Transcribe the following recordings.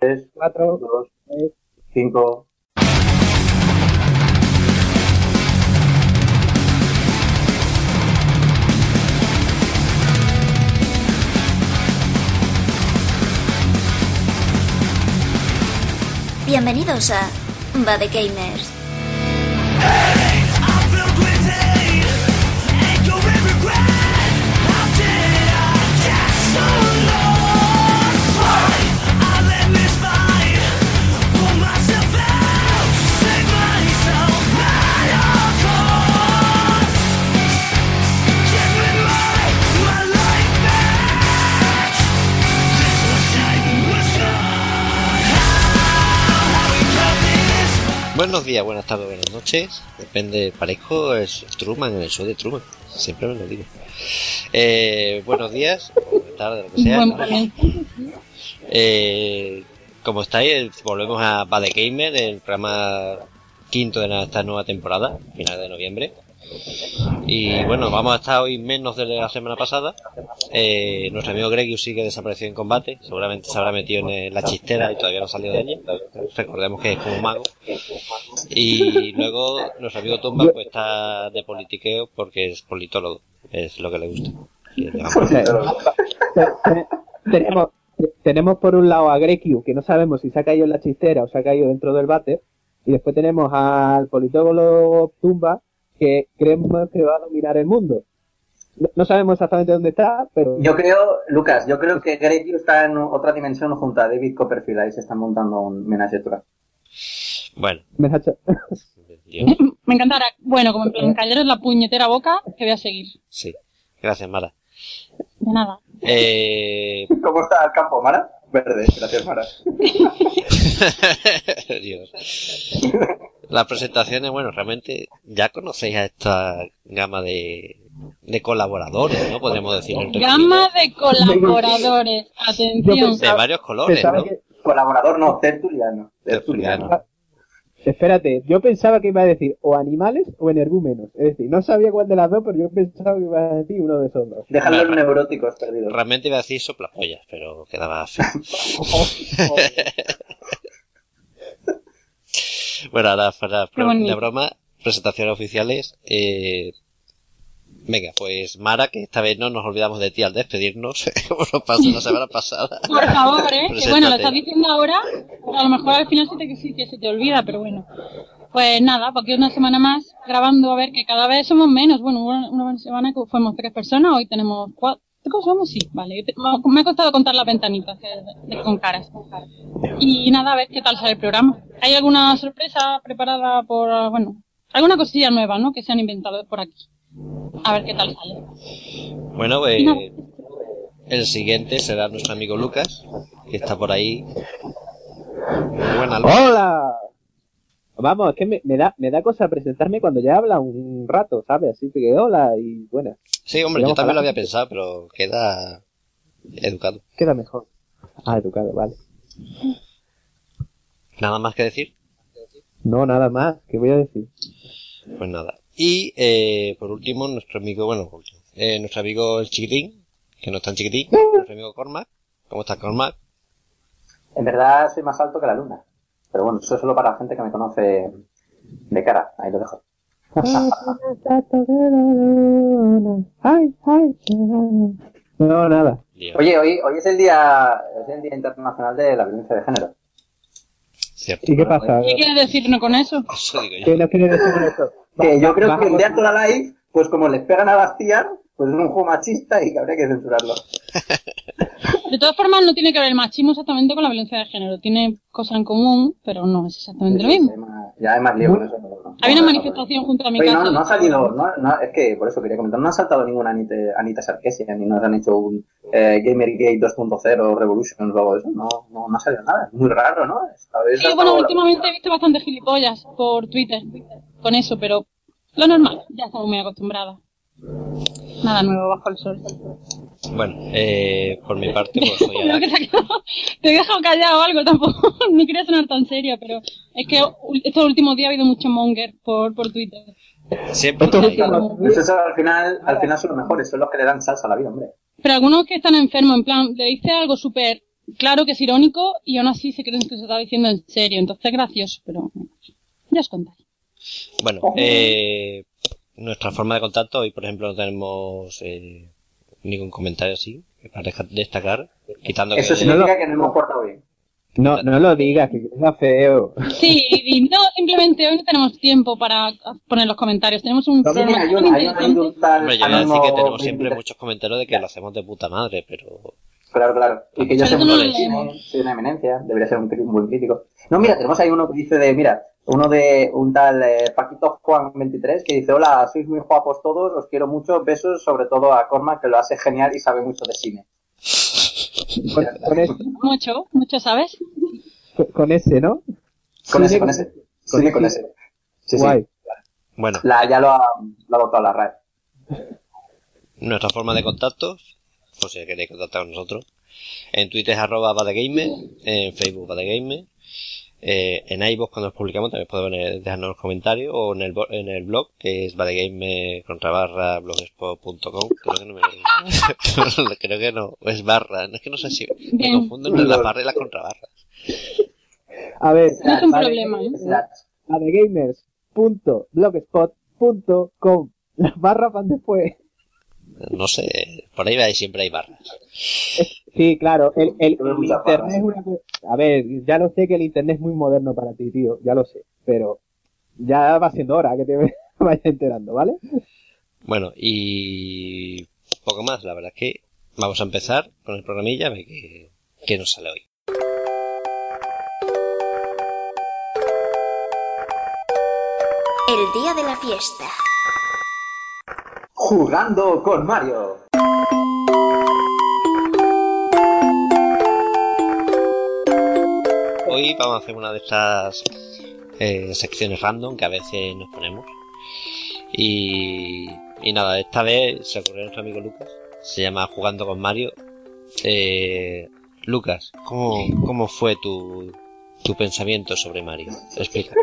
3, 4, 2, 3. 5. Bienvenidos a Bad Gamers. Buenos días, buenas tardes, buenas noches. Depende, parezco es Truman en el show de Truman. Siempre me lo digo. Eh, buenos días, buenas tardes, lo que sea. Eh, como estáis, volvemos a Bad Gamer, el programa quinto de esta nueva temporada, final de noviembre. Y bueno, vamos a estar hoy menos de la semana pasada. Eh, nuestro amigo Gregius sigue desaparecido en combate. Seguramente se habrá metido en la chistera y todavía no ha salido de ella. Recordemos que es como un mago. Y luego nuestro amigo Tumba pues está de politiqueo porque es politólogo. Es lo que le gusta. Tenemos, tenemos por un lado a Grekiu, que no sabemos si se ha caído en la chistera o se ha caído dentro del váter. Y después tenemos al politólogo Tumba, que creemos que va a dominar el mundo. No, sabemos exactamente dónde está, pero Yo creo, Lucas, yo creo que Greg está en otra dimensión junto a David Copperfield. Ahí se están montando un menaje. Bueno, me encantará. Bueno, como en plan, callaros la puñetera boca, que voy a seguir. Sí. Gracias, Mara. De nada. Eh, ¿Cómo está el campo, Mara? Verde, gracias, Mara. Dios. Las presentaciones, bueno, realmente ya conocéis a esta gama de, de colaboradores, ¿no? Podríamos entre Gama de colaboradores. Atención. comillas. De varios colores, pensaba ¿no? que- Colaborador, no, tertuliano. Tertuliano. Espérate, yo pensaba que iba a decir o animales o energúmenos. Es decir, no sabía cuál de las dos, pero yo pensaba que iba a decir uno de esos dos. Dejan los Bueno. neuróticos perdidos. Realmente iba a decir soplapollas, pero quedaba feo. Bueno, ahora bonito. de broma, presentaciones oficiales. Eh, venga, pues Mara, que esta vez no nos olvidamos de ti al despedirnos, como nos pasó la semana pasada. Por favor, ¿eh? Que bueno, lo estás diciendo ahora. A lo mejor al final sí, te, sí que se te olvida, pero bueno. Pues nada, porque una semana más grabando, a ver, que cada vez somos menos. Bueno, una, una semana que fuimos tres personas, hoy tenemos cuatro. ¿Cómo somos? Sí, vale. Me ha costado contar las ventanitas que- de- con caras. Y nada, a ver qué tal sale el programa. ¿Hay alguna sorpresa preparada por, bueno, alguna cosilla nueva, ¿no? Que se han inventado por aquí. A ver qué tal sale. Bueno, pues No. el siguiente será nuestro amigo Lucas, que está por ahí. Muy buena, Lucas. ¡Hola! Vamos, es que me, me da, me da cosa presentarme cuando ya habla un rato, ¿sabes? Así que hola y bueno, Sí, hombre, yo también lo había pensado, pero queda educado. queda mejor. Ah, educado, vale. Nada más que decir. No, nada más, ¿qué voy a decir? Pues nada. Y eh, por último, nuestro amigo, bueno, por último, eh, nuestro amigo el chiquitín, que no es tan chiquitín, nuestro amigo Cormac. ¿Cómo está Cormac? En verdad soy más alto que la luna. Pero bueno, eso es solo para la gente que me conoce de cara. Ahí lo dejo. Ay, ay, No, nada. Dios, Oye, hoy, hoy es el día es el día internacional de la violencia de género. cierto. ¿Y qué pasa? ¿Qué quieres decirnos con eso? Eso digo yo. ¿Qué nos quiere decir con esto? Que yo creo que el por- Dead or Alive, pues como les pegan a Bastiar, pues es un juego machista y que habría que censurarlo. De todas formas, no tiene que ver el machismo exactamente con la violencia de género. Tiene cosas en común, pero no es exactamente lo mismo. Ya hay más- Ya hay más lío con eso. ¿no? Había una No, manifestación junto a mi casa. no, no ha salido, no, no, es que por eso quería comentar, no ha saltado ninguna Anita, Anita Sarkeesian ni nos han hecho un eh, Gamergate 2.0 Revolution o algo de eso, no, no, no ha salido nada, es muy raro, ¿no? Sí, bueno, últimamente he visto bastante gilipollas por Twitter con eso, pero lo normal, ya estamos muy acostumbradas. Nada nuevo bajo el sol. Bueno, eh, por mi parte, pues soy Creo que Arak. te, ha quedado- te he dejado callado o algo tampoco. No quería sonar tan seria, pero es que estos últimos días ha habido mucho monger por, por Twitter. Siempre Estos hay- últimos- Pues eso al final, al final son los mejores, son los que le dan salsa a la vida, hombre. Pero algunos que están enfermos, en plan, le dice algo súper claro que es irónico y aún así se creen que se está diciendo en serio. Entonces es gracioso, pero ya os contáis. Bueno, eh, nuestra forma de contacto, hoy por ejemplo no tenemos eh, ningún comentario así, que parezca destacar, quitando Eso que... significa que no hemos portado bien. No, no lo digas, que queda feo. Sí, y no, simplemente hoy no tenemos tiempo para poner los comentarios. Tenemos un No, mira, programa hay un, hay un, Hombre, yo voy a decir que tenemos siempre 23. muchos comentarios de que lo hacemos de puta madre, pero... Claro, claro. Y que yo soy, no soy una eminencia, debería ser un, un buen crítico. No, mira, tenemos ahí uno que dice de, mira, uno de un tal eh, Paquito Juan 23 que dice, hola, sois muy guapos todos, os quiero mucho, besos, sobre todo a Cormac que lo hace genial y sabe mucho de cine. Con, con ese, Mucho, mucho, ¿sabes? con ese, ¿no? Con ese, con ese. Sí, con ese. Sí, sí. Guay. Bueno, La, ya lo ha, lo ha votado la RAE. nuestra forma de contacto, o si queréis contactar con nosotros, en Twitter es arroba badegame, en Facebook badegame, eh, en iVoox cuando nos publicamos también podéis dejarnos los comentarios, o en el, bo- en el blog, que es badegame contra barra blogspot.com, creo que no me... creo que no, es barra, es que no sé si me Bien. confundo entre las barras y las contrabarras. A ver, No es un Vale, problema, ¿eh? adegamers.blogspot.com. Las barras van después. No sé, por ahí va y siempre hay barras. Sí, claro, el, internet es una cosa- A ver, ya lo sé que el internet es muy moderno para ti, tío, ya lo sé, pero ya va siendo hora que te vayas enterando, ¿vale? Bueno, y poco más, la verdad es que vamos a empezar con el programilla, a ver qué, qué nos sale hoy. El día de la fiesta. Jugando con Mario. Hoy vamos a hacer una de estas eh, secciones random que a veces nos ponemos. Y, y nada, esta vez se ocurrió a nuestro amigo Lucas. Se llama Jugando con Mario. Eh, Lucas, ¿cómo, ¿cómo fue tu, tu pensamiento sobre Mario? Explica.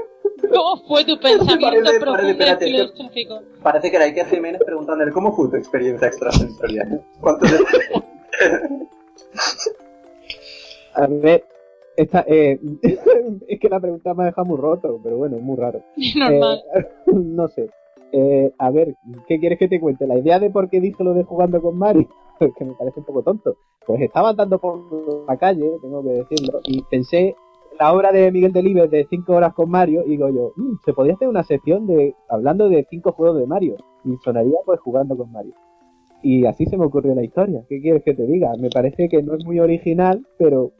¿Cómo fue tu pensamiento Parece- profundo parece- y filosófico? Parece que era Iker Jiménez preguntándole cómo fue tu experiencia extrasensorial. ¿Cuántos A ver, esta, eh, es que la pregunta me ha dejado muy roto, pero bueno, es muy raro. Normal. Eh, no sé. Eh, a ver, ¿qué quieres que te cuente? La idea de por qué dije lo de jugando con Mario, que me parece un poco tonto. Pues estaba andando por la calle, tengo que decirlo, y pensé en la obra de Miguel Delibes de 5 horas con Mario, y digo yo, "Mm, se podría hacer una sección de hablando de 5 juegos de Mario, y sonaría pues jugando con Mario. Y así se me ocurrió la historia. ¿Qué quieres que te diga? Me parece que no es muy original, pero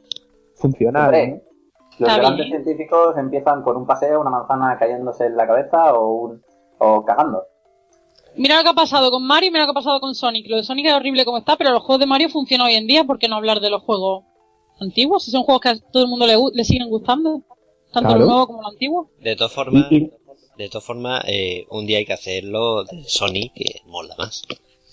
funcional. los grandes bien. científicos empiezan con un paseo, una manzana cayéndose en la cabeza o, un, o cagando. Mira lo que ha pasado con Mario y mira lo que ha pasado con Sonic. Lo de Sonic es horrible como está, pero los juegos de Mario funcionan hoy en día. ¿Por qué no hablar de los juegos antiguos? Si son juegos que a todo el mundo le, le siguen gustando. Tanto Claro. los nuevos como los antiguos. De todas formas, de todas formas, eh, un día hay que hacerlo de Sony, que mola más.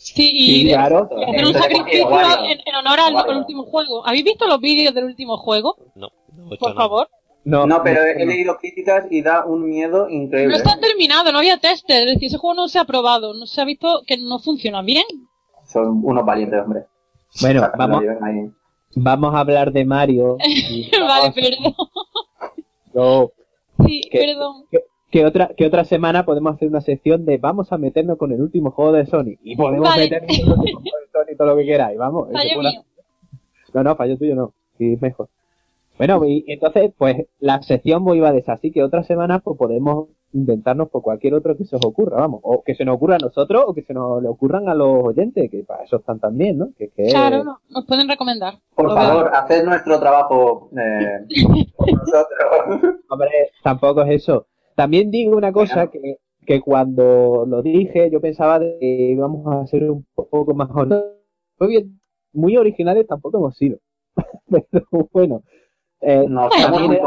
Sí, y Sí, claro. hacer un sacrificio Wario. en, en honor al, último juego. ¿Habéis visto los vídeos del último juego? No, no, Por no. favor. No, No, pero he no. leído críticas y da un miedo No increíble. está terminado, no había tester. Es decir, ese juego no se ha probado. No se ha visto que no funciona bien. Son unos valientes, hombre. Bueno, O sea, que vamos, vamos a hablar de Mario. y vale, perdón. No, Sí, perdón. que otra que otra semana podemos hacer una sección de vamos a meternos con el último juego de Sony y podemos Vale. meternos con el último juego de Sony todo lo que queráis vamos Fallo fue una- mío. no no fallo tuyo no sí mejor bueno y entonces pues la sección iba de esa así que otra semana pues podemos inventarnos por cualquier otro que se os ocurra vamos o que se nos ocurra a nosotros o que se nos le ocurran a los oyentes que para eso están también no que, que Claro, no, nos pueden recomendar. Por Lo favor, veo. haced nuestro trabajo eh, por nosotros. Hombre, tampoco es eso. También digo una cosa que, que cuando lo dije yo pensaba de que íbamos a ser un poco más. Muy bien, muy originales tampoco hemos sido. Pero bueno, eh, No, muy también.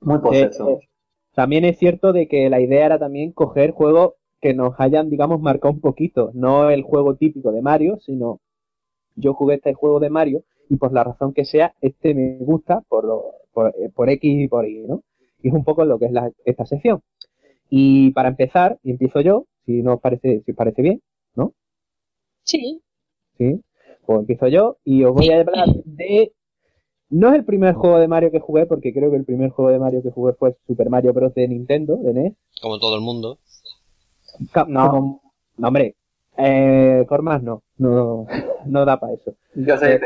Muy eh, posers somos. eh, también es cierto de que la idea era también coger juegos que nos hayan, digamos, marcado un poquito. No el juego típico de Mario, sino yo jugué este juego de Mario y por la razón que sea, este me gusta por, lo- por, eh, por X y por Y, ¿no? Y es un poco lo que es la- esta sección. Y para empezar, y empiezo yo, si no os parece, si os parece bien, Sí. ¿sí? Pues empiezo yo y os voy a hablar de No es el primer juego de Mario que jugué, porque creo que el primer juego de Mario que jugué fue Super Mario Bros. de Nintendo, de NES. Como todo el mundo. No. no, hombre. Eh, Cormas no. No, no da para eso. Yo sé.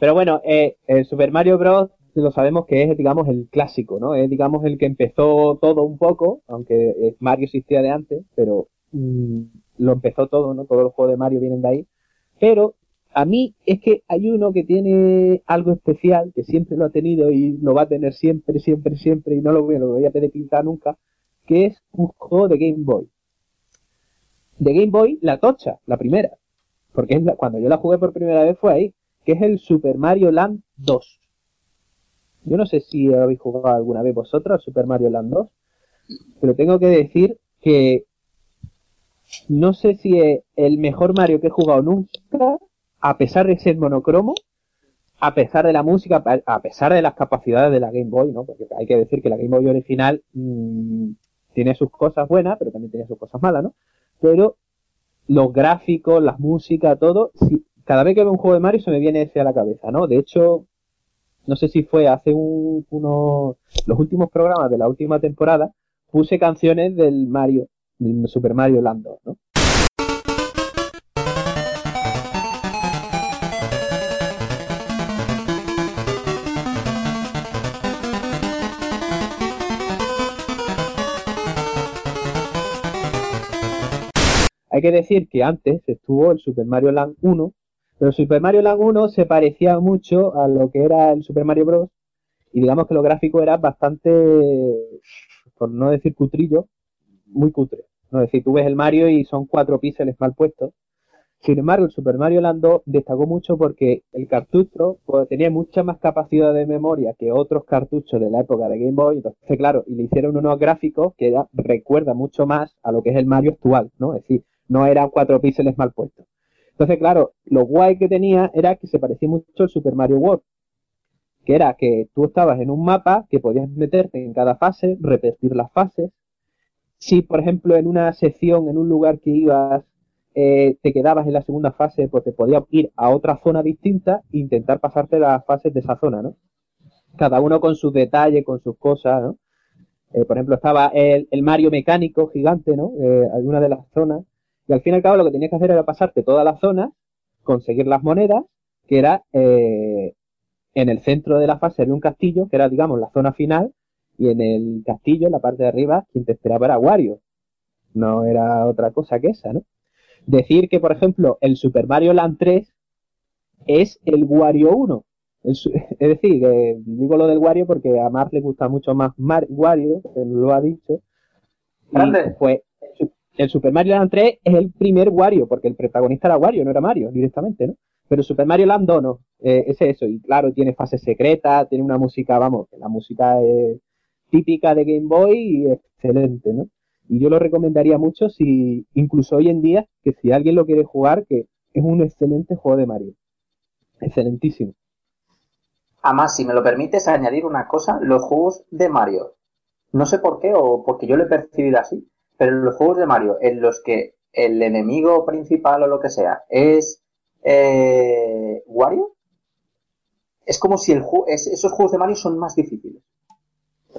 Pero bueno, eh, el Super Mario Bros. Lo sabemos que es, digamos, el clásico, ¿no? Es, digamos, el que empezó todo un poco, aunque eh, Mario existía de antes, pero mm, lo empezó todo, ¿no? Todos los juegos de Mario vienen de ahí. Pero a mí es que hay uno que tiene algo especial, que siempre lo ha tenido y lo va a tener siempre, siempre, siempre, y no lo voy, lo voy a pedir quitar nunca, que es un juego de Game Boy. De Game Boy, la tocha, la primera. Porque cuando yo la jugué por primera vez fue ahí, que es el Super Mario Land 2. Yo no sé si habéis jugado alguna vez vosotros Super Mario Land 2, pero tengo que decir que no sé si es el mejor Mario que he jugado nunca, a pesar de ser monocromo, a pesar de la música, a pesar de las capacidades de la Game Boy, ¿no? Porque hay que decir que la Game Boy original mm, tiene sus cosas buenas, pero también tiene sus cosas malas, ¿no? Pero los gráficos, las músicas, todo, sí, cada vez que veo un juego de Mario se me viene ese a la cabeza, ¿no? De hecho, no sé si fue hace un, unos, los últimos programas de la última temporada, puse canciones del Mario, del Super Mario Land 2, ¿no? Hay que decir que antes estuvo el Super Mario Land 1, pero Super Mario Land 1 se parecía mucho a lo que era el Super Mario Bros. Y digamos que los gráficos eran bastante, por no decir cutrillo, muy cutre. No es decir, tú ves el Mario y son cuatro píxeles mal puestos. Sin embargo, el Super Mario Land 2 destacó mucho porque el cartucho pues, tenía mucha más capacidad de memoria que otros cartuchos de la época de Game Boy. Entonces, claro, y le hicieron unos gráficos que ya recuerda mucho más a lo que es el Mario actual, ¿no? Es decir, no eran cuatro píxeles mal puestos. Entonces, claro, lo guay que tenía era que se parecía mucho al Super Mario World. Que era que tú estabas en un mapa que podías meterte en cada fase, repetir las fases. Si, por ejemplo, en una sección, en un lugar que ibas, eh, te quedabas en la segunda fase, pues te podías ir a otra zona distinta e intentar pasarte las fases de esa zona, ¿no? Cada uno con sus detalles, con sus cosas, ¿no? Eh, por ejemplo, estaba el, Mario mecánico gigante, ¿no? Eh, alguna de las zonas. Y al fin y al cabo lo que tenías que hacer era pasarte todas las zonas, conseguir las monedas, que era eh, en el centro de la fase había un castillo, que era, digamos, la zona final, y en el castillo, en la parte de arriba, quien te esperaba era Wario. No era otra cosa que esa, ¿no? Decir que, por ejemplo, el Super Mario Land 3 es el Wario 1. El su- es decir, que digo lo del Wario porque a Mark le gusta mucho más Mar- Wario, él lo ha dicho. Y, pues el Super Mario Land 3 es el primer Wario, porque el protagonista era Wario, no era Mario directamente, ¿no? Pero Super Mario Land 2 no, eh, es eso, y claro, tiene fases secretas, tiene una música, vamos, la música es típica de Game Boy y excelente, ¿no? Y yo lo recomendaría mucho si, incluso hoy en día, que si alguien lo quiere jugar, que es un excelente juego de Mario. Excelentísimo. Además, si me lo permites añadir una cosa, los juegos de Mario, no sé por qué o porque yo lo he percibido así, pero los juegos de Mario en los que el enemigo principal o lo que sea es eh, Wario, es como si el es- esos juegos de Mario son más difíciles.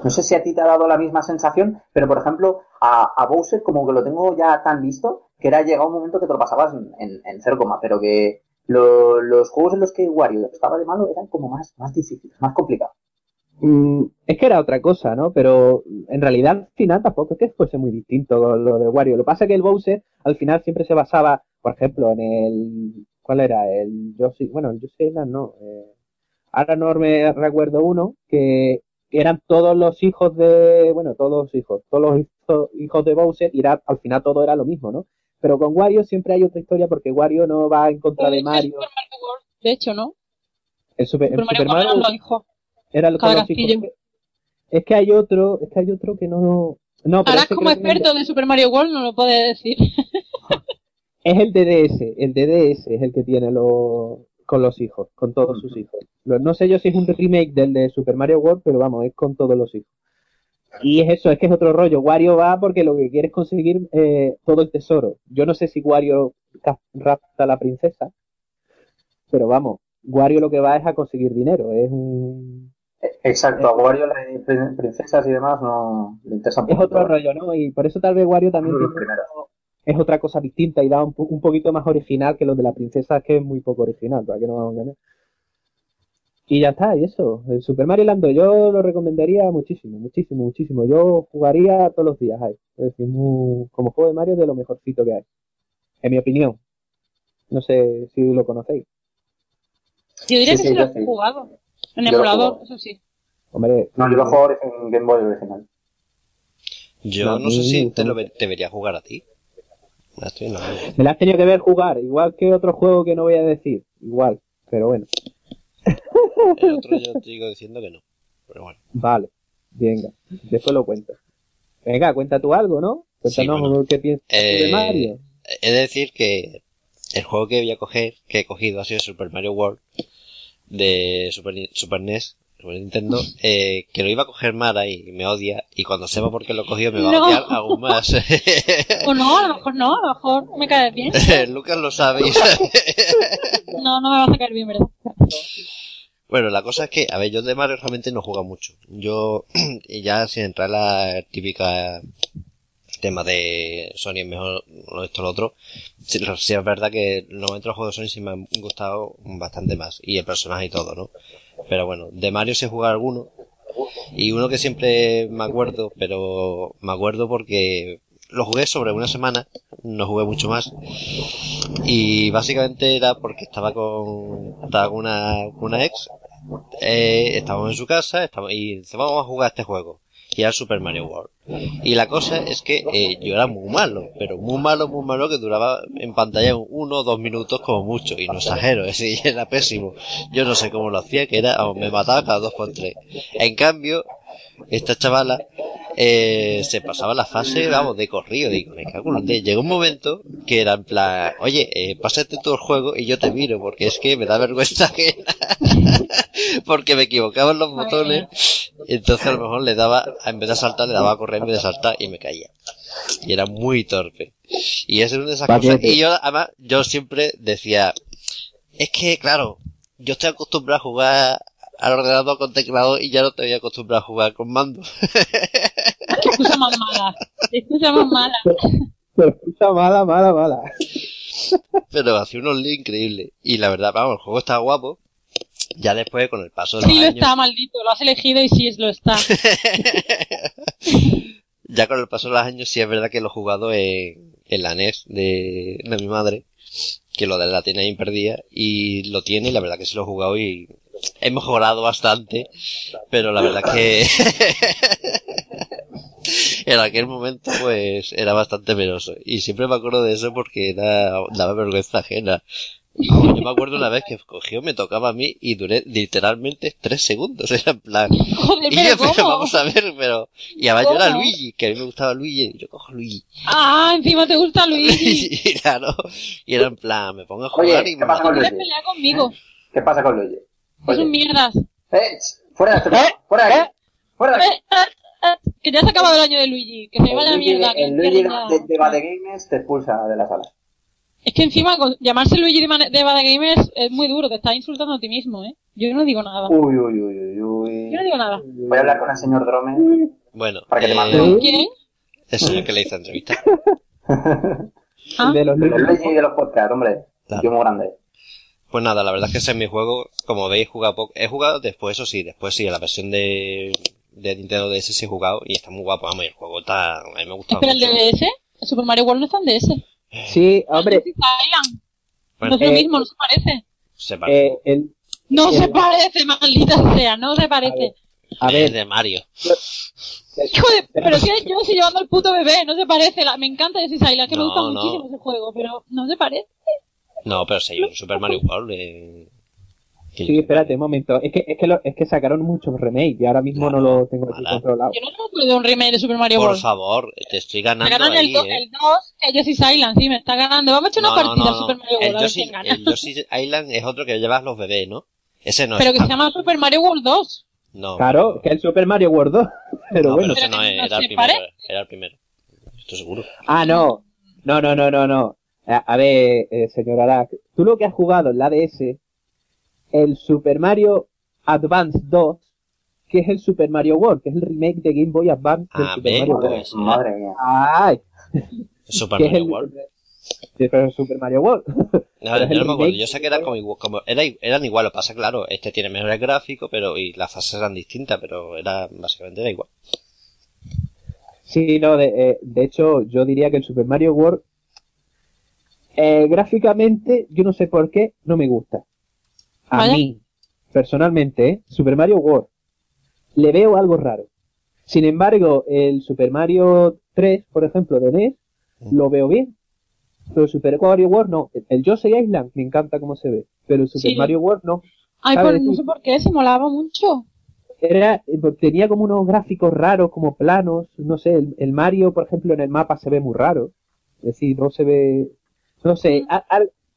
No sé si a ti te ha dado la misma sensación, pero por ejemplo, a, a Bowser como que lo tengo ya tan visto que era llegado un momento que te lo pasabas en, en, en cero coma, pero que lo- los juegos en los que Wario estaba de malo eran como más, más difíciles, más complicados. Mm, es que era otra cosa, ¿no? Pero en realidad al final tampoco es que fuese muy distinto lo de Wario. Lo que pasa es que el Bowser al final siempre se basaba, por ejemplo, en el... ¿Cuál era? El Yoshi... Bueno, el Yoshi Island no. eh, ahora no me recuerdo uno que eran todos los hijos de... Bueno, todos los hijos. Todos los hijo- hijos de Bowser y era, al final todo era lo mismo, ¿no? Pero con Wario siempre hay otra historia porque Wario no va en contra de El Mario. Super Mario World, de hecho, ¿no? El Super, el Super Mario Super. Era lo castillo. Es que hay otro, es que hay otro que no. No, pero Ahora, como que experto de Super Mario World, no lo puede decir. es el DDS, el DDS es el que tiene los con los hijos, con todos sus hijos. No sé yo si es un remake del de Super Mario World, pero vamos, es con todos los hijos. Y es eso, es que es otro rollo. Wario va porque lo que quiere es conseguir eh, todo el tesoro. Yo no sé si Wario rapta a la princesa, pero vamos, Wario lo que va es a conseguir dinero, es un... Exacto, a Wario las prin- princesas y demás no le interesan Es otro rollo, ¿no? Y por eso tal vez Wario también tiene- primeros. es otra cosa distinta y da un, un poquito más original que lo de la princesa, que es muy poco original, para que no vamos a engañar. Y ya está, y eso. El Super Mario Land yo lo recomendaría muchísimo, muchísimo, muchísimo. Yo jugaría todos los días ahí. Es decir, muy- como juego de Mario es de lo mejorcito que hay. En mi opinión. No sé si lo conocéis. Yo diría Sí, que sí, sí lo he sí. jugado. En emulador, eso sí. Hombre, No, yo lo juego en Game Boy original. Yo No, no sé si te lo debería jugar a ti. Estoy en la mano. me la has tenido que ver jugar, igual que otro juego que no voy a decir. Igual, pero bueno. El otro yo te digo diciendo que no. Pero bueno. Vale, venga, después lo cuento. Venga, cuenta tú algo, ¿no? Cuéntanos Sí, bueno. qué piensas de Eh, Mario. He de decir que el juego que voy a coger, que he cogido ha sido Super Mario World de Super, Super NES, Super Nintendo, eh, que lo iba a coger Mara y me odia, y cuando sepa por qué lo he cogido me va a odiar aún más. O no, a lo mejor no, a lo mejor me caes bien. Lucas lo sabe. No, no me vas a caer bien, ¿verdad? bueno, la cosa es que, a ver, yo de Mario realmente no juego mucho. Yo, ya sin entrar en la típica tema de Sony es mejor esto lo otro, sí es verdad que normalmente los juegos de Sony sí me han gustado bastante más, y el personaje y todo, ¿no? Pero bueno, de Mario sí he jugado alguno, y uno que siempre me acuerdo, pero me acuerdo porque lo jugué sobre una semana, no jugué mucho más, y básicamente era porque estaba con, estaba una, con una ex, eh, estábamos en su casa, y dice, vamos a jugar este juego. Y Super Mario World. Y la cosa es que eh, yo era muy malo, pero muy malo, muy malo, que duraba en pantalla uno o dos minutos como mucho, y no exagero, es decir, era pésimo. Yo no sé cómo lo hacía, que era, me mataba cada dos por tres. En cambio, esta chavala eh, se pasaba la fase, vamos, de corrido, digo, me cago en. Llegó un momento que era en plan, oye, eh, pásate todo el juego y yo te miro, porque es que me da vergüenza que porque me equivocaba en los botones, entonces a lo mejor le daba, en vez de saltar, le daba a correr en vez de saltar y me caía. Y era muy torpe. Y es una de esas cosas. Y yo, además, yo siempre decía, es que, claro, yo estoy acostumbrado a jugar al ordenador con teclado y ya no estoy acostumbrado a jugar con mando. Qué excusa más mala. Qué excusa más mala. Pero escucha mala, mala, mala. Pero hacía unos links increíbles. Y la verdad, vamos, el juego está guapo. Ya después, con el paso de los Sí lo años, está, maldito. Lo has elegido y sí es lo está. ya con el paso de los años, sí es verdad que lo he jugado en, en la NES de, de mi madre, que lo de la tiene ahí perdida, y lo tiene, y la verdad que sí lo he jugado y he mejorado bastante, pero la verdad que en aquel momento pues era bastante penoso. Y siempre me acuerdo de eso porque era, daba vergüenza ajena. Vamos, yo me acuerdo una vez que cogió, me tocaba a mí y duré literalmente tres segundos. Era en plan, Joder, y pero yo, pero ¿cómo? vamos a ver, pero... Y además yo era ¿Cómo? Luigi, que a mí me gustaba Luigi, y yo cojo Luigi. Ah, encima te gusta Luigi. y claro, y era en plan, me pongo a jugar Oye, y ¿qué me pasa con Luigi? conmigo. ¿Qué pasa con Luigi? Es un mierdas. ¡Eh! ¡Fuera de este programa! ¡Fuera de aquí! ¡Fuera de aquí! Eh, eh, eh, que ya se ha acabado el año de Luigi. Que se vaya a mierda. Que el Luigi de, de Bad Games te expulsa de la sala. Es que encima con- llamarse Luigi de, de Bad Gamers es muy duro. Te estás insultando a ti mismo, ¿eh? Yo no digo nada. Uy, uy, uy, uy, uy. Yo no digo nada. Voy a hablar con el señor Drome. Bueno, Para que te eh, mande. ¿Sí? ¿Quién? el señor que le hizo entrevista. Ah, De los El Luigi. De los podcasts, hombre. Claro. Tío muy grande. Pues nada, la verdad es que ese es mi juego. Como veis, he jugado poco. He jugado después, eso sí, después sí, a la versión de, de Nintendo DS sí he jugado y está muy guapo. Vamos, y el juego está, a mí me gusta espera, el. DS. El Super Mario World no está en DS. Sí, hombre. Bueno, no es lo eh, mismo, no se parece. se parece. eh, el, No se parece, maldita sea, no se parece. a Es ver, de Mario. Hijo de, pero si yo estoy llevando al puto bebé, no se parece. La, me encanta Yoshi's Island, que me gusta no. muchísimo ese juego, pero no se parece. No, pero si hay un Super Mario World. Eh, que- sí, espérate un momento. Es que, es que, lo- es que sacaron muchos remakes y ahora mismo no lo tengo aquí controlado. Yo no me acuerdo de un remake de Super Mario Por World. favor, te estoy Me ganando ganan ahí, el 2, eh. el 2, que Yoshi's Island, sí, me está ganando. Vamos a echar una No, partida no, no. Super Mario World, a Yoshi, gana. el Yoshi Island es otro que llevas los bebés, ¿no? Ese no Pero es. que se llama Super Mario World 2. No. Claro, que el Super Mario World 2. Pero no, bueno. pero ese no es, no era el primero. Era el primero. Estoy seguro. Ah, no. No, no, no, no, no. A, a ver, eh, señor Arak, tú lo que has jugado en la DS el Super Mario Advance 2, que es el Super Mario World, que es el remake de Game Boy Advance del Ah, Super ve, Mario World. pues, Madre mía. ¡Ay! Super es Mario el, World. Sí, pero el Super Mario World. No, es me acuerdo, yo sé que eran como, igual- como era, eran igual, lo pasa claro, este tiene mejores gráficos, pero, y las fases eran distintas, pero era, básicamente era igual. Sí, no, de, eh, de hecho, yo diría que el Super Mario World, eh, gráficamente, yo no sé por qué, no me gusta. A mí, personalmente, ¿eh? Super Mario World, le veo algo raro. Sin embargo, el Super Mario 3, por ejemplo, de NES, lo veo bien. Pero el Super Mario World no. El Yoshi Island me encanta cómo se ve. Pero el Super Sí. Mario World no. Ay, pues no sé por qué, se molaba mucho. Era, tenía como unos gráficos raros, como planos, no sé, el, el Mario, por ejemplo, en el mapa se ve muy raro. Es decir, no se ve, no sé, Mm. a-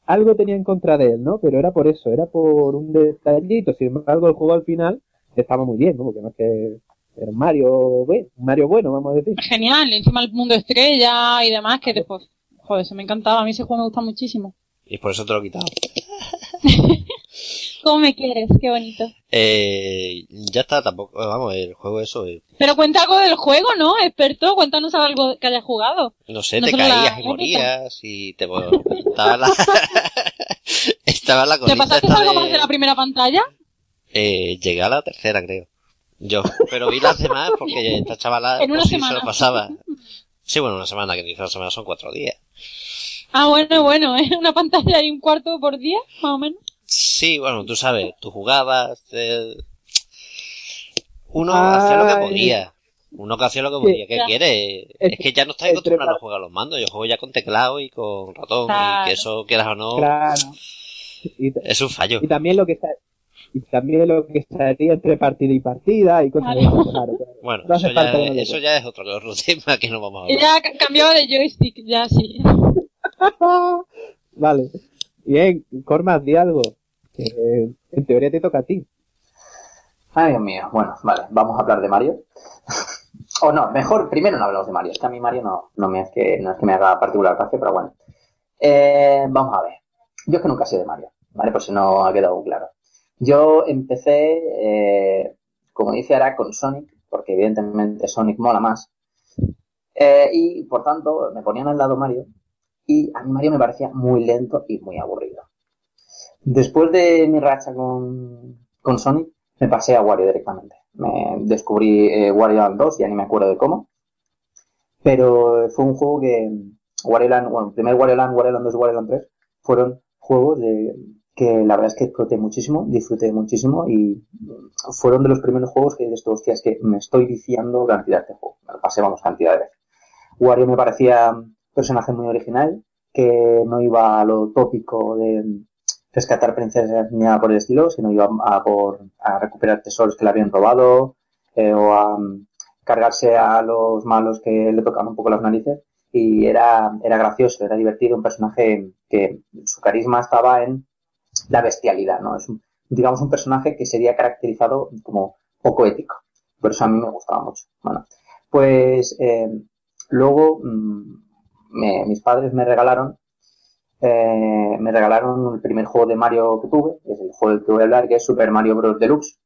algo tenía en contra de él, ¿no? Pero era por eso, era por un detallito. Sin embargo, el juego al final estaba muy bien, ¿no? Porque no es que era un Mario, Mario bueno, vamos a decir. Genial, encima el mundo estrella y demás, que después, joder, eso me encantaba, a mí ese juego me gusta muchísimo. Y por eso te lo he quitado. ¿Cómo me quieres? Qué bonito. Eh, ya está, tampoco, vamos, el juego eso, eh, Pero cuenta algo del juego, ¿no? Experto, cuéntanos algo que hayas jugado. no sé, No te la caías y morías y te, estaba la, estaba la ¿Te pasaste algo de- más de la primera pantalla? Eh, llegué a la tercera, creo. Yo, pero vi las demás porque esta chavala En una pues sí, semana. se lo pasaba. Sí, bueno, una semana, que dice una semana son cuatro días. Ah, bueno, bueno, ¿eh? Una pantalla y un cuarto por día, más o menos. Sí, bueno, tú sabes, tú jugabas, eh, uno hacía lo que podía. Uno que hacía lo que podía. ¿Qué Ya. quiere? Es que ya no estás acostumbrado a jugar los mandos. Yo juego ya con teclado y con ratón. Y que eso, quieras o no, Claro. Y, es un fallo. y también lo que está, y también lo que estaría entre partida y partida y cosas claro, claro. Bueno, No eso, ya, eso ya es otro, otro tema que no vamos a hablar. ya ca- cambiaba de joystick, ya sí. Vale. Bien, Cormas, di algo. En teoría te toca a ti. Ay, Dios mío. Bueno, vale, vamos a hablar de Mario. o no, mejor, primero no hablamos de Mario. Es que a mí Mario no, no, me, es que, no es que me haga particular gracia, pero bueno. Eh, vamos a ver. Yo es que nunca he sido de Mario, ¿vale? Por si no ha quedado claro. Yo empecé, eh, como dice ahora, con Sonic, porque evidentemente Sonic mola más. Eh, y por tanto, me ponían al lado Mario. Y a mí Mario me parecía muy lento y muy aburrido. Después de mi racha con, con Sonic, me pasé a Wario directamente. Me descubrí eh, Wario Land 2, ya ni me acuerdo de cómo. Pero fue un juego que Wario Land, bueno, primer Wario Land, Wario Land 2 y Wario Land 3 fueron juegos de, que la verdad es que exploté muchísimo, disfruté muchísimo y fueron de los primeros juegos que dices, tú, hostia, es que me estoy viciando cantidad de juegos. Me lo pasé, vamos, cantidad de veces. Wario me parecía un personaje muy original, que no iba a lo tópico de rescatar princesas ni nada por el estilo, sino iba a, por, a recuperar tesoros que le habían robado eh, o a um, cargarse a los malos que le tocaban un poco las narices. Y era, era gracioso, era divertido, un personaje que su carisma estaba en la bestialidad, ¿no? Es un, digamos un personaje que sería caracterizado como poco ético. Por eso a mí me gustaba mucho. Bueno, pues eh, luego mmm, me, mis padres me regalaron eh, me regalaron el primer juego de Mario que tuve, que es el juego del que voy a hablar, que es Super Mario Bros. Deluxe,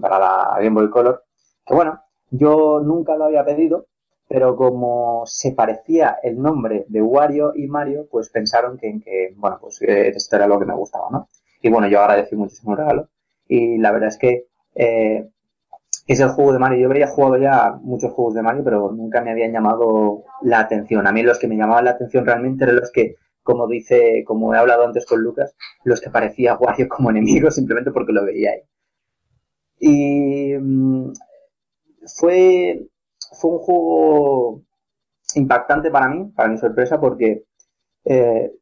para la Game Boy Color. Que bueno, yo nunca lo había pedido, pero como se parecía el nombre de Wario y Mario, pues pensaron que, bueno, pues esto era lo que me gustaba, ¿no? Y bueno, yo agradecí muchísimo el regalo. Y la verdad es que eh, es el juego de Mario. Yo había jugado ya muchos juegos de Mario, pero nunca me habían llamado la atención. A mí los que me llamaban la atención realmente eran los que como dice, como he hablado antes con Lucas, los que parecía Wario como enemigo simplemente porque lo veía ahí. Y mmm, fue, fue un juego impactante para mí, para mi sorpresa, porque eh,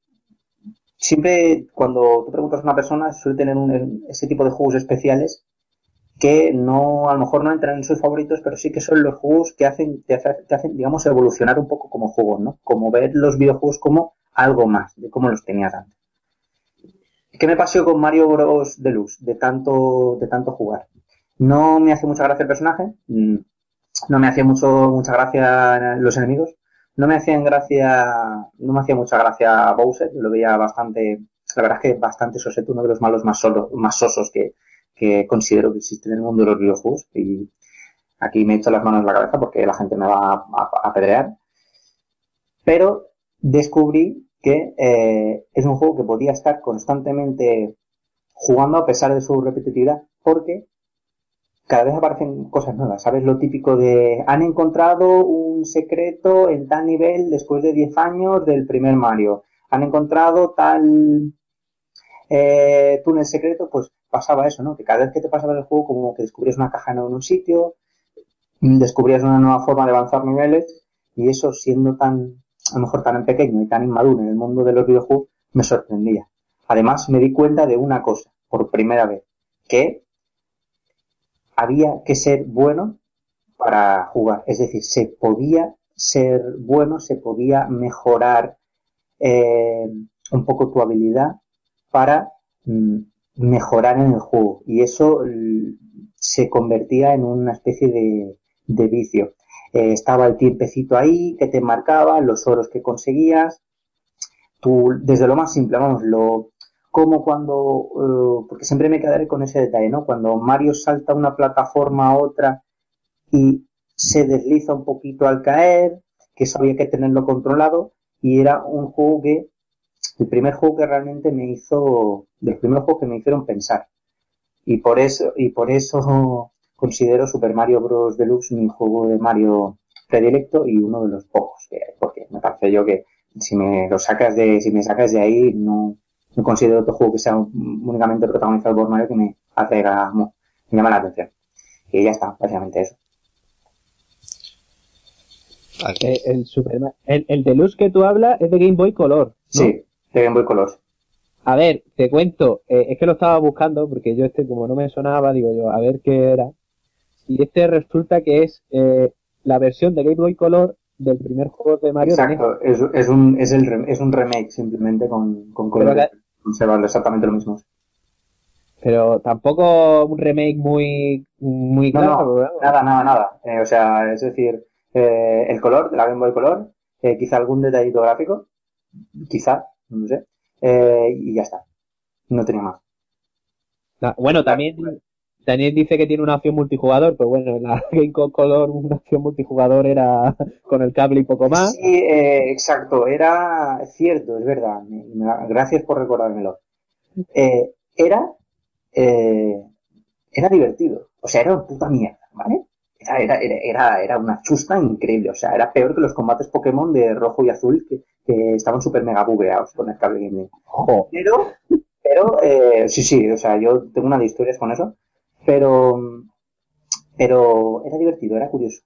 siempre cuando tú preguntas a una persona suele tener un, ese tipo de juegos especiales que no, a lo mejor no entran en sus favoritos, pero sí que son los juegos que hacen, te hacen digamos, evolucionar un poco como juegos, ¿no? Como ver los videojuegos como algo más de cómo los tenías antes. ¿Qué me pasó con Mario Bros. Deluxe de tanto, de tanto jugar? No me hace mucha gracia el personaje, no me hacía mucho, mucha gracia los enemigos, no me hacían gracia, no me hacía mucha gracia Bowser, lo veía bastante la verdad es que bastante soseto, uno de los malos más, solo, más sosos que, que considero que existe en el mundo de los videojuegos. Y aquí me echo las manos en la cabeza porque la gente me va a, apedrear. Pero descubrí que eh, es un juego que podía estar constantemente jugando a pesar de su repetitividad porque cada vez aparecen cosas nuevas, ¿sabes? Lo típico de han encontrado un secreto en tal nivel después de 10 años del primer Mario, han encontrado tal eh, túnel secreto, pues pasaba eso, ¿no? Que cada vez que te pasaba el juego como que descubrías una caja en un sitio, descubrías una nueva forma de avanzar niveles y eso siendo tan, a lo mejor tan pequeño y tan inmaduro en el mundo de los videojuegos, me sorprendía. Además me di cuenta de una cosa, por primera vez, que había que ser bueno para jugar. Es decir, se podía ser bueno, se podía mejorar eh, un poco tu habilidad para mm, mejorar en el juego. Y eso se convertía en una especie de, vicio. Eh, estaba el tiempecito ahí que te marcaba, los oros que conseguías. Tú, desde lo más simple, vamos, lo, como cuando, eh, porque siempre me quedaré con ese detalle, ¿no? Cuando Mario salta una plataforma a otra y se desliza un poquito al caer, que eso había que tenerlo controlado, y era un juego que, el primer juego que realmente me hizo, del primer juego que me hicieron pensar. Y por eso, y por eso considero Super Mario Bros. Deluxe mi juego de Mario predilecto y uno de los pocos que hay, porque me parece yo que si me lo sacas de, si me sacas de ahí, no, no considero otro juego que sea únicamente protagonizado por Mario que me atraiga, me llama la atención. Y ya está, básicamente eso. Eh, el, Superman, el, el Deluxe que tú hablas es de Game Boy Color. Sí, de Game Boy Color. A ver, te cuento, eh, es que lo estaba buscando porque yo este como no me sonaba, digo yo, a ver qué era. Y este resulta que es eh, la versión de Game Boy Color del primer juego de Mario. Exacto, es, es, un, es, el, es un remake simplemente con, con color conservando exactamente lo mismo. Pero tampoco un remake muy, muy claro. nada, nada, nada. Eh, o sea, es decir, eh, el color, de la Game Boy Color, eh, quizá algún detallito gráfico, quizá, no sé, y ya está. No tenía más. Bueno, también, también dice que tiene una opción multijugador, pues bueno, en la Game Color una opción multijugador era con el cable y poco más. Sí, exacto, era cierto, es verdad. Gracias por recordármelo. era, era divertido. O sea, era una puta mierda, ¿vale? era, era, era, era una chusta increíble. O sea, era peor que los combates Pokémon de rojo y azul que, que estaban súper mega bugueados con el cable gaming. Pero, pero, eh, sí, sí, o sea, yo tengo una de historias con eso. Pero, pero era divertido, era curioso.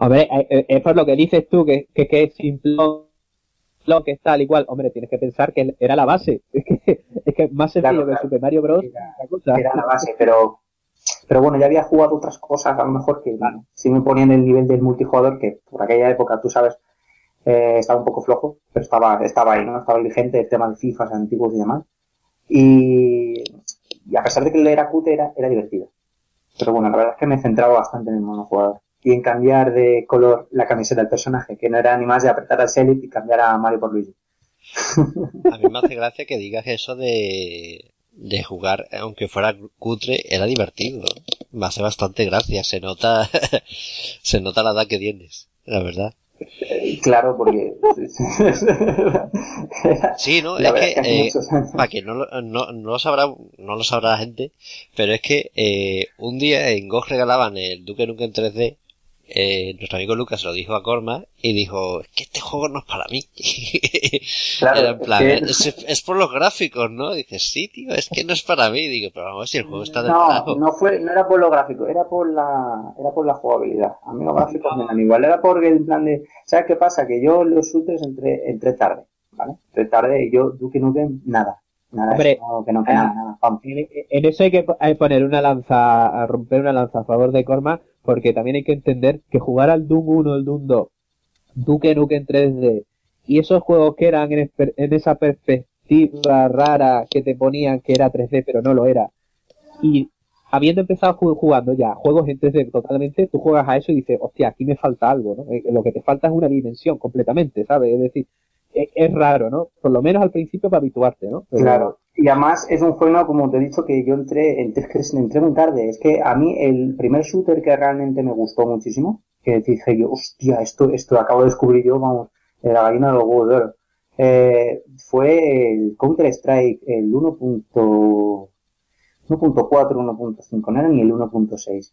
Hombre, eh, eh, es por lo que dices tú, que, que, que es simple lo que es tal y cual. Hombre, tienes que pensar que era la base. Es que es que más sencillo que Super Mario Bros. Era, era la base, pero pero bueno, ya había jugado otras cosas, a lo mejor que bueno, sí me ponían el nivel del multijugador, que por aquella época, tú sabes, eh, estaba un poco flojo, pero estaba, estaba ahí, ¿no? Estaba vigente el tema de FIFA antiguos y demás. Y, y a pesar de que él era cute, era, era divertido. Pero bueno, la verdad es que me centraba bastante en el monojugador. Y en cambiar de color la camiseta del personaje, que no era ni más de apretar al Selip y cambiar a Mario por Luigi. A mí me hace gracia que digas eso de, de jugar, aunque fuera cutre, era divertido. Me hace bastante gracia, se nota, se nota la edad que tienes, la verdad. Claro, porque... sí, no, es que, eh, para que no, no, no, lo sabrá, no lo sabrá la gente, pero es que eh, un día en Go regalaban el Duke Nukem en 3D eh, nuestro amigo Lucas lo dijo a Corma y dijo, es que este juego no es para mí. Claro, es, por los gráficos, ¿no? Dices, sí, tío, es que no es para mí. Digo, pero vamos si el juego está de No, no fue, no era por los gráficos, era por la, era por la jugabilidad. A mí los gráficos me dan igual, era por el plan de, ¿sabes qué pasa? Que yo los shooters entré, entré tarde, ¿vale? Entré tarde y yo, Duke Nukem, nada. Nada, Hombre, que no, que nada, nada, en, eso hay que poner una lanza, a romper una lanza a favor de Corma, porque también hay que entender que jugar al Doom 1, el Doom 2, Duke Nukem 3D, y esos juegos que eran en, esa perspectiva rara que te ponían que era 3D pero no lo era, y habiendo empezado jugando ya juegos en 3D totalmente, tú juegas a eso y dices, hostia, aquí me falta algo, ¿no? Eh, lo que te falta es una dimensión completamente, ¿sabes? Es decir, es, raro, ¿no? Por lo menos al principio para habituarte, ¿no? Claro. Y además es un juego, como te he dicho, que yo entré, entré, entré muy tarde. Es que a mí el primer shooter que realmente me gustó muchísimo, que dije yo, hostia, esto, esto acabo de descubrir yo, vamos, la gallina de los huevos eh, fue el Counter-Strike, el 1.1.4, 1.5, no era ni el 1.6.